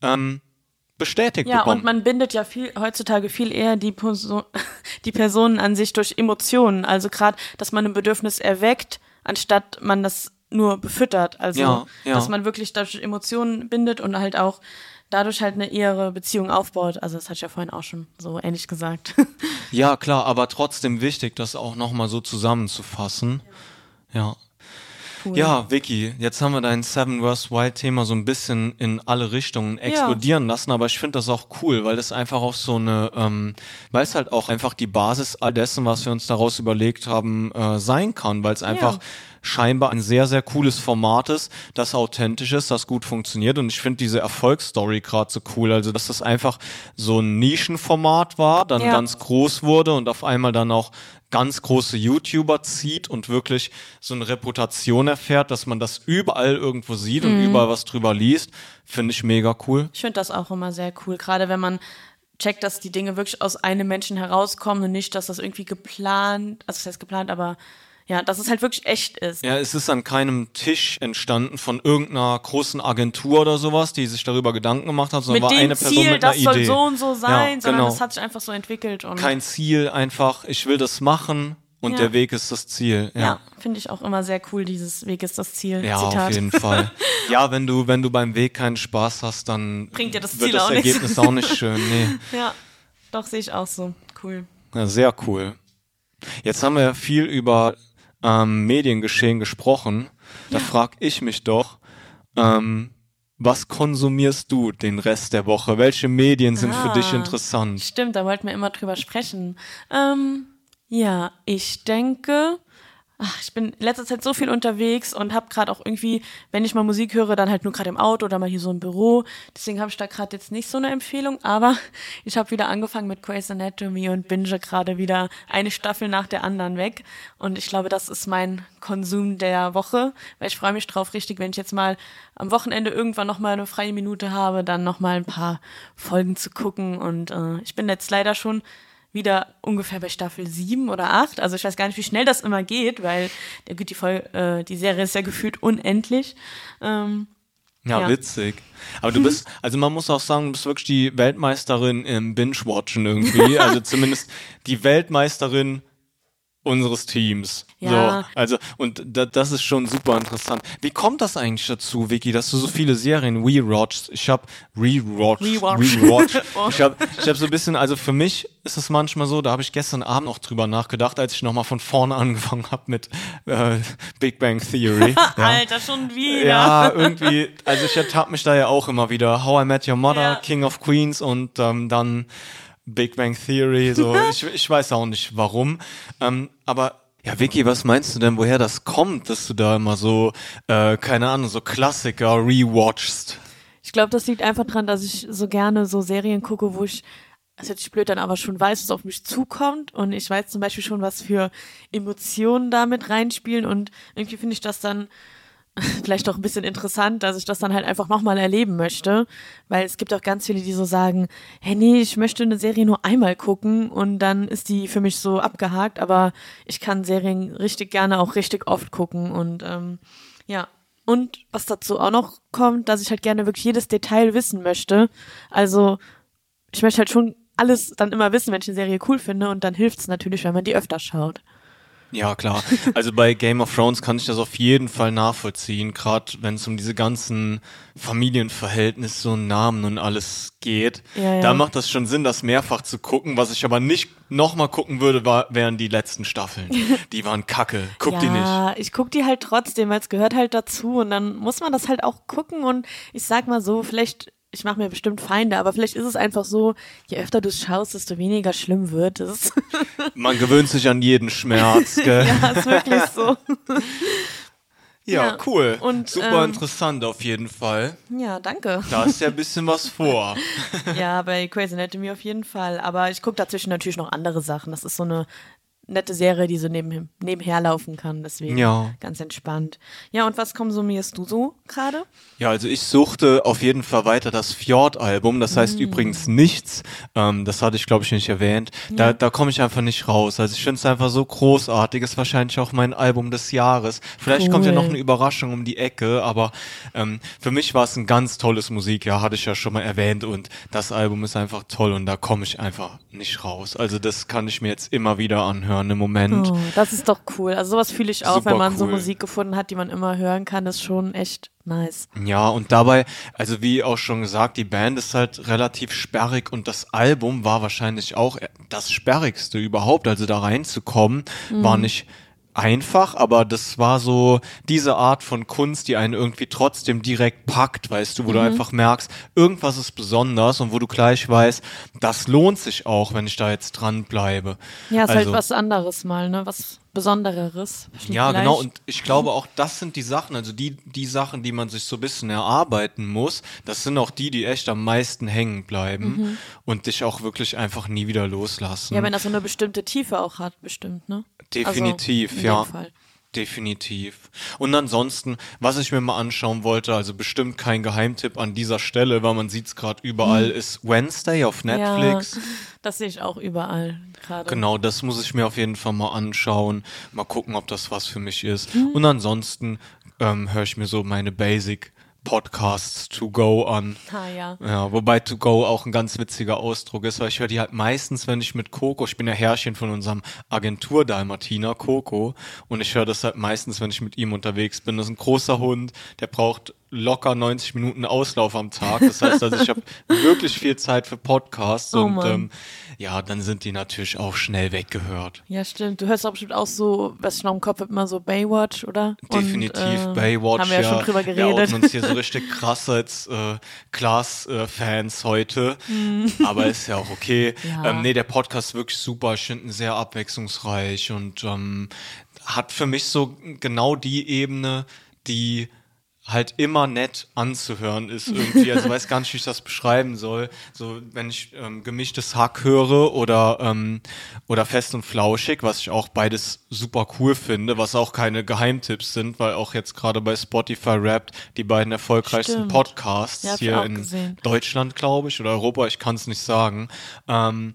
ähm, bestätigt Ja, bekommen. und man bindet ja viel heutzutage viel eher die, Person, die Personen an sich durch Emotionen. Also gerade, dass man ein Bedürfnis erweckt, anstatt man das nur befüttert. Also, Ja, ja. dass man wirklich durch Emotionen bindet und halt auch dadurch halt eine ehre Beziehung aufbaut. Also, das hatte ich ja vorhin auch schon so ähnlich gesagt. Ja, klar, aber trotzdem wichtig, das auch nochmal so zusammenzufassen. Ja. Cool. Ja, Vicky, jetzt haben wir dein Seven Worst Wild Thema so ein bisschen in alle Richtungen explodieren lassen, aber ich finde das auch cool, weil das einfach auch so eine, ähm, weil es halt auch einfach die Basis all dessen, was wir uns daraus überlegt haben, äh, sein kann, weil es einfach scheinbar ein sehr, sehr cooles Format ist, das authentisch ist, das gut funktioniert und ich finde diese Erfolgsstory gerade so cool, also dass das einfach so ein Nischenformat war, dann Ja. ganz groß wurde und auf einmal dann auch ganz große YouTuber zieht und wirklich so eine Reputation erfährt, dass man das überall irgendwo sieht und überall was drüber liest, finde ich mega cool. Ich finde das auch immer sehr cool, gerade wenn man checkt, dass die Dinge wirklich aus einem Menschen herauskommen und nicht, dass das irgendwie geplant, also das heißt geplant, aber ja, dass es halt wirklich echt ist. Ja, es ist an keinem Tisch entstanden von irgendeiner großen Agentur oder sowas, die sich darüber Gedanken gemacht hat, sondern mit war dem eine Person Ziel, mit einer das soll Idee. so und so sein, ja, sondern genau. das hat sich einfach so entwickelt und Kein Ziel, einfach, ich will das machen und Ja. der Weg ist das Ziel. ja, Ja. finde ich auch immer sehr cool, dieses Weg ist das Ziel. Ja, Zitat. auf jeden Fall. Ja, wenn du, wenn du beim Weg keinen Spaß hast, dann Bringt dir das wird Ziel das auch nichts. Ergebnis auch nicht schön. Nee. Ja, doch sehe ich auch so. Cool. Ja, sehr cool. Jetzt haben wir ja viel über ähm, Mediengeschehen gesprochen. Da frag ich mich doch, ähm, was konsumierst du den Rest der Woche? Welche Medien sind für dich Ah. interessant? Stimmt, da wollten wir immer drüber sprechen. Ähm, ja, ich denke, ach, ich bin in letzter Zeit so viel unterwegs und habe gerade auch irgendwie, wenn ich mal Musik höre, dann halt nur gerade im Auto oder mal hier so im Büro. Deswegen habe ich da gerade jetzt nicht so eine Empfehlung, aber ich habe wieder angefangen mit Grey's Anatomy und binge gerade wieder eine Staffel nach der anderen weg. Und ich glaube, das ist mein Konsum der Woche, weil ich freue mich drauf richtig, wenn ich jetzt mal am Wochenende irgendwann noch mal eine freie Minute habe, dann noch mal ein paar Folgen zu gucken. Und äh, ich bin jetzt leider schon wieder ungefähr bei Staffel 7 oder 8. Also ich weiß gar nicht, wie schnell das immer geht, weil der, gut, die, äh, die Serie ist ja gefühlt unendlich. Ähm, Ja, Ja. witzig. Aber du bist, also man muss auch sagen, du bist wirklich die Weltmeisterin im Binge-Watchen irgendwie. Also zumindest die Weltmeisterin unseres Teams. Ja. So, also, und da, das ist schon super interessant. Wie kommt das eigentlich dazu, Vicky, dass du so viele Serien rewatchst? Ich habe rewatched, Rewatch. rewatched. Oh. Ich habe ich hab so ein bisschen, also für mich ist es manchmal so, da habe ich gestern Abend noch drüber nachgedacht, als ich nochmal von vorne angefangen habe mit äh, Big Bang Theory. ja. Alter, schon wieder. Ja, irgendwie, also ich ertappe mich da ja auch immer wieder. How I Met Your Mother, Ja. King of Queens und ähm, dann Big Bang Theory. So, ich, ich weiß auch nicht warum. Ähm, aber ja, Vicky, was meinst du denn, woher das kommt, dass du da immer so, äh, keine Ahnung, so Klassiker rewatchst? Ich glaube, das liegt einfach dran, dass ich so gerne so Serien gucke, wo ich, das hört sich blöd dann aber schon weiß, was auf mich zukommt und ich weiß zum Beispiel schon, was für Emotionen damit reinspielen und irgendwie finde ich das dann vielleicht auch ein bisschen interessant, dass ich das dann halt einfach nochmal erleben möchte, weil es gibt auch ganz viele, die so sagen, hey nee, ich möchte eine Serie nur einmal gucken und dann ist die für mich so abgehakt, aber ich kann Serien richtig gerne auch richtig oft gucken und ähm, ja, und was dazu auch noch kommt, dass ich halt gerne wirklich jedes Detail wissen möchte. Also ich möchte halt schon alles dann immer wissen, wenn ich eine Serie cool finde und dann hilft es natürlich, wenn man die öfter schaut. Ja, klar. Also bei Game of Thrones kann ich das auf jeden Fall nachvollziehen, gerade wenn es um diese ganzen Familienverhältnisse und Namen und alles geht. Ja, ja. Da macht das schon Sinn, das mehrfach zu gucken. Was ich aber nicht nochmal gucken würde, war, wären die letzten Staffeln. Die waren kacke. Guck die nicht. Ja, ich guck die halt trotzdem, weil es gehört halt dazu und dann muss man das halt auch gucken und ich sag mal so, vielleicht, ich mache mir bestimmt Feinde, aber vielleicht ist es einfach so, je öfter du es schaust, desto weniger schlimm wird es. Man gewöhnt sich an jeden Schmerz, gell? ja, ist wirklich so. Ja, Ja. cool. Und, Super ähm, interessant auf jeden Fall. Ja, danke. Da ist ja ein bisschen was vor. Ja, bei Crazy Anatomy auf jeden Fall. Aber ich gucke dazwischen natürlich noch andere Sachen. Das ist so eine nette Serie, die so neben, nebenher laufen kann. Deswegen Ja. ganz entspannt. Ja, und was konsumierst du so gerade? Ja, also ich suchte auf jeden Fall weiter das Fjord-Album. Das heißt Mm. übrigens nichts. Ähm, das hatte ich, glaube ich, nicht erwähnt. Da, da komme ich einfach nicht raus. Also ich finde es einfach so großartig. Ist wahrscheinlich auch mein Album des Jahres. Vielleicht kommt ja Cool. noch eine Überraschung um die Ecke, aber ähm, für mich war es ein ganz tolles Musikjahr, hatte ich ja schon mal erwähnt. Und das Album ist einfach toll und da komme ich einfach nicht raus. Also das kann ich mir jetzt immer wieder anhören im Moment. Oh, das ist doch cool. Also sowas fühle ich auch, Super wenn man so cool. Musik gefunden hat, die man immer hören kann. Das ist schon echt nice. Ja, und dabei, also wie auch schon gesagt, die Band ist halt relativ sperrig und das Album war wahrscheinlich auch das sperrigste überhaupt. Also da reinzukommen, war nicht einfach, aber das war so diese Art von Kunst, die einen irgendwie trotzdem direkt packt, weißt du, wo du einfach merkst, irgendwas ist besonders und wo du gleich weißt, das lohnt sich auch, wenn ich da jetzt dran bleibe. Ja, ist also, halt was anderes mal, ne? Was Besondereres. ja, Vielleicht. genau. Und ich glaube auch, das sind die Sachen, also die, die Sachen, die man sich so ein bisschen erarbeiten muss, das sind auch die, die echt am meisten hängen bleiben und dich auch wirklich einfach nie wieder loslassen. Mhm. Ja, wenn das so eine bestimmte Tiefe auch hat, bestimmt, ne? Definitiv, also, ja. Fall. Definitiv. Und ansonsten, was ich mir mal anschauen wollte, also bestimmt kein Geheimtipp an dieser Stelle, weil man sieht es gerade überall, ist Wednesday auf Netflix. Ja, das sehe ich auch überall gerade. Genau, das muss ich mir auf jeden Fall mal anschauen. Mal gucken, ob das was für mich ist. Und ansonsten ähm, höre ich mir so meine Basic Podcasts to go an. Ah, ja. Ja, wobei to go auch ein ganz witziger Ausdruck ist, weil ich höre die halt meistens, wenn ich mit Coco, ich bin ja Herrchen von unserem Agentur-Dalmatiner, Coco, und ich höre das halt meistens, wenn ich mit ihm unterwegs bin. Das ist ein großer Hund, der braucht locker 90 Minuten Auslauf am Tag. Das heißt also, ich habe wirklich viel Zeit für Podcasts Oh und Mann. ähm, ja, dann sind die natürlich auch schnell weggehört. Ja, stimmt. Du hörst auch bestimmt auch so, was ich noch im Kopf habe, immer so Baywatch, oder? Definitiv Und, äh, Baywatch. Haben wir ja, schon drüber Wir geredet. outen uns hier so richtig krass als äh, Class-Fans heute. Aber ist ja auch okay. Ja. Ähm, nee, der Podcast ist wirklich super. Ich finde ihn sehr abwechslungsreich und ähm, hat für mich so genau die Ebene, die halt immer nett anzuhören ist irgendwie. Also weiß gar nicht, wie ich das beschreiben soll. So, wenn ich ähm, gemischtes Hack höre oder ähm, oder fest und flauschig, was ich auch beides super cool finde, was auch keine Geheimtipps sind, weil auch jetzt gerade bei Spotify Wrapped die beiden erfolgreichsten Stimmt. Podcasts Ja, hier in gesehen. Deutschland, glaube ich, oder Europa, ich kann es nicht sagen. Ähm,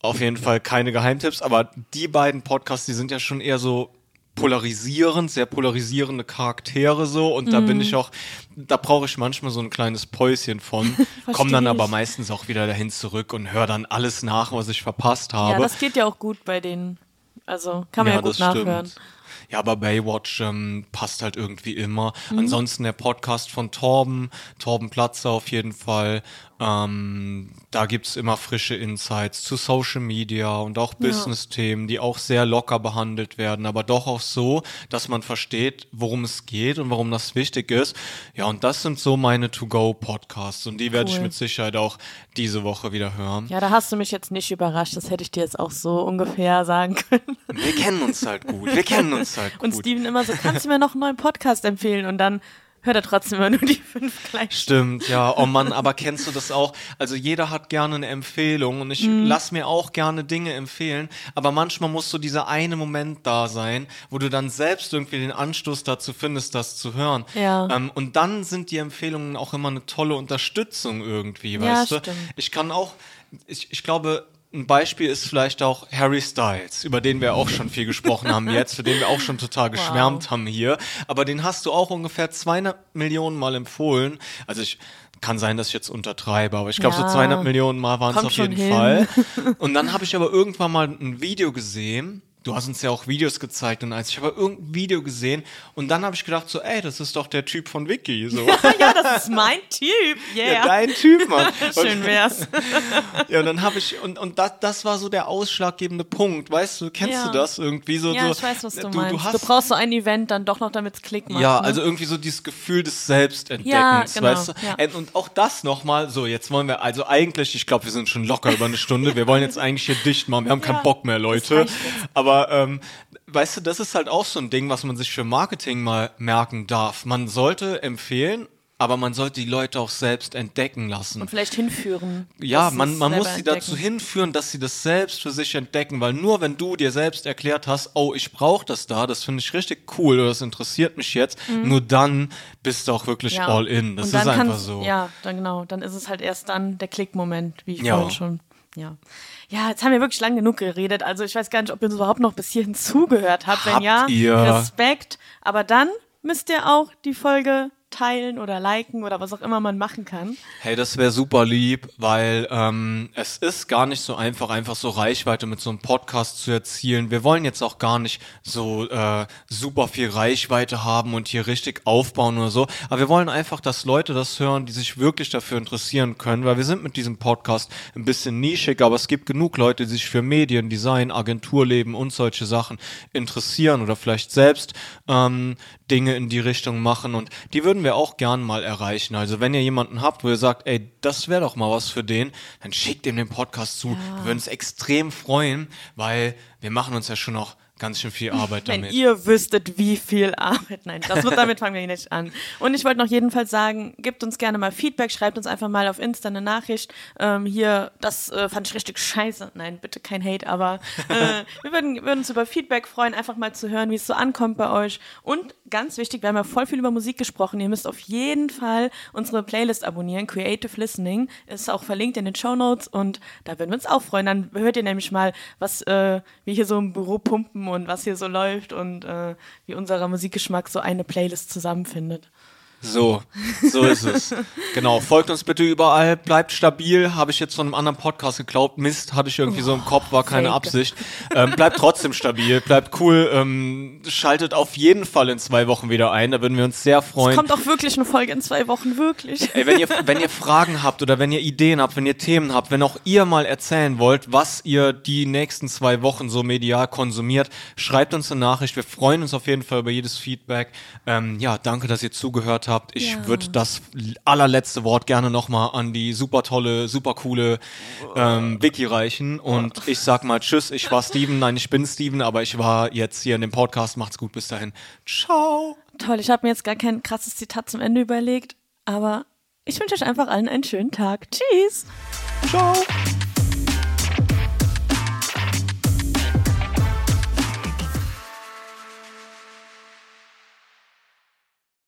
auf jeden Fall keine Geheimtipps, aber die beiden Podcasts, die sind ja schon eher so polarisierend, sehr polarisierende Charaktere so und da Mhm. bin ich auch, da brauche ich manchmal so ein kleines Päuschen von, komme dann Versteh aber ich. meistens auch wieder dahin zurück und höre dann alles nach, was ich verpasst ja, habe. das geht ja auch gut bei denen. Also kann man ja, gut nachhören. Ja, aber Baywatch ähm, passt halt irgendwie immer. Mhm. Ansonsten der Podcast von Torben, Torben Platzer auf jeden Fall. Ähm, da gibt's immer frische Insights zu Social Media und auch Business-Themen, die auch sehr locker behandelt werden, aber doch auch so, dass man versteht, worum es geht und warum das wichtig ist. Ja, und das sind so meine To-Go-Podcasts und die werde ich Cool. mit Sicherheit auch diese Woche wieder hören. Ja, da hast du mich jetzt nicht überrascht. Das hätte ich dir jetzt auch so ungefähr sagen können. Wir kennen uns halt gut. Wir kennen uns halt gut. Und Steven immer so, kannst du mir noch einen neuen Podcast empfehlen? Und dann hört er trotzdem immer nur die fünf gleich. Stimmt, ja. Oh Mann, aber kennst du das auch? Also jeder hat gerne eine Empfehlung und ich Mhm. lass mir auch gerne Dinge empfehlen, aber manchmal muss so dieser eine Moment da sein, wo du dann selbst irgendwie den Anstoß dazu findest, das zu hören. Ja. Ähm, und dann sind die Empfehlungen auch immer eine tolle Unterstützung irgendwie, Ja, weißt du? stimmt. Ich kann auch, ich, ich glaube, ein Beispiel ist vielleicht auch Harry Styles, über den wir auch schon viel gesprochen haben jetzt, für den wir auch schon total geschwärmt haben hier. Aber den hast du auch ungefähr 200 Millionen Mal empfohlen. Also ich kann sein, dass ich jetzt untertreibe, aber ich glaube Ja. so 200 Millionen Mal waren es auf jeden hin. Fall. Und dann habe ich aber irgendwann mal ein Video gesehen. Du hast uns ja auch Videos gezeigt und als ich habe irgendein Video gesehen und dann habe ich gedacht so, ey, das ist doch der Typ von Vicky, so. ja, das ist mein Typ. Ja, Yeah. dein Typ, Mann. Schön wär's. Ja, und dann habe ich, und, und das, das war so der ausschlaggebende Punkt, weißt du, kennst Ja. du das irgendwie so? Ja, so ich weiß, was du, du, meinst. Du, Du, hast, brauchst so ein Event dann doch noch, damit es Klick macht. ja, ne? also irgendwie so dieses Gefühl des Selbstentdeckens, Ja, genau, weißt du? ja. Und- auch das nochmal, so, jetzt wollen wir, also eigentlich, ich glaube, wir sind schon locker über eine Stunde, wir wollen jetzt eigentlich hier dicht machen, wir haben keinen Ja, Bock mehr, Leute. jetzt. Aber, ähm, weißt du, das ist halt auch so ein Ding, was man sich für Marketing mal merken darf. Man sollte empfehlen, aber man sollte die Leute auch selbst entdecken lassen. Und vielleicht hinführen. Ja, man, man muss sie entdecken. dazu hinführen, dass sie das selbst für sich entdecken, weil nur wenn du dir selbst erklärt hast, oh, ich brauche das da, das finde ich richtig cool oder das interessiert mich jetzt, nur dann bist du auch wirklich Mhm. Ja. all in. Das ist einfach so. Ja, dann genau. Dann ist es halt erst dann der Klickmoment, wie ich Ja. vorhin schon. Ja. Ja, jetzt haben wir wirklich lang genug geredet. Also ich weiß gar nicht, ob ihr uns überhaupt noch bis hierhin zugehört habt. Wenn Habt ja, ihr? Respekt. Aber dann müsst ihr auch die Folge teilen oder liken oder was auch immer man machen kann. Hey, das wäre super lieb, weil ähm, es ist gar nicht so einfach, einfach so Reichweite mit so einem Podcast zu erzielen. Wir wollen jetzt auch gar nicht so äh, super viel Reichweite haben und hier richtig aufbauen oder so. Aber wir wollen einfach, dass Leute das hören, die sich wirklich dafür interessieren können, weil wir sind mit diesem Podcast ein bisschen nischig, aber es gibt genug Leute, die sich für Medien, Design, Agenturleben und solche Sachen interessieren oder vielleicht selbst ähm, Dinge in die Richtung machen und die würden wir auch gern mal erreichen. Also wenn ihr jemanden habt, wo ihr sagt, ey, das wäre doch mal was für den, dann schickt ihm den Podcast zu. Wir würden uns extrem freuen, weil wir machen uns ja schon noch ganz schön viel Arbeit Wenn damit. ihr wüsstet, wie viel Arbeit. Nein, das wird, damit fangen wir nicht an. Und ich wollte noch jedenfalls sagen, gebt uns gerne mal Feedback, schreibt uns einfach mal auf Insta eine Nachricht. Ähm, hier, das äh, fand ich richtig scheiße. Nein, bitte kein Hate, aber äh, wir würden, würden uns über Feedback freuen, einfach mal zu hören, wie es so ankommt bei euch. Und ganz wichtig, wir haben ja voll viel über Musik gesprochen. Ihr müsst auf jeden Fall unsere Playlist abonnieren. Creative Listening ist auch verlinkt in den Show Notes und da würden wir uns auch freuen. Dann hört ihr nämlich mal, was äh, wir hier so im Büro pumpen und was hier so läuft und äh, wie unser Musikgeschmack so eine Playlist zusammenfindet. So, so ist es. Genau, folgt uns bitte überall, bleibt stabil. Habe ich jetzt von einem anderen Podcast geglaubt. Mist, hatte ich irgendwie so im Kopf, war keine fake. Absicht. Ähm, bleibt trotzdem stabil, bleibt cool. Ähm, schaltet auf jeden Fall in zwei Wochen wieder ein, da würden wir uns sehr freuen. Kommt auch wirklich eine Folge in zwei Wochen, wirklich. Ey, wenn ihr, wenn ihr Fragen habt oder wenn ihr Ideen habt, wenn ihr Themen habt, wenn auch ihr mal erzählen wollt, was ihr die nächsten zwei Wochen so medial konsumiert, schreibt uns eine Nachricht. Wir freuen uns auf jeden Fall über jedes Feedback. Ähm, ja, danke, dass ihr zugehört habt. Ich Ja. würde das allerletzte Wort gerne nochmal an die super tolle, super coole ähm, Vicky reichen. Und ich sag mal Tschüss, ich war Steven. Nein, ich bin Steven, aber ich war jetzt hier in dem Podcast. Macht's gut, bis dahin. Ciao. Toll, ich habe mir jetzt gar kein krasses Zitat zum Ende überlegt, aber ich wünsche euch einfach allen einen schönen Tag. Tschüss! Ciao.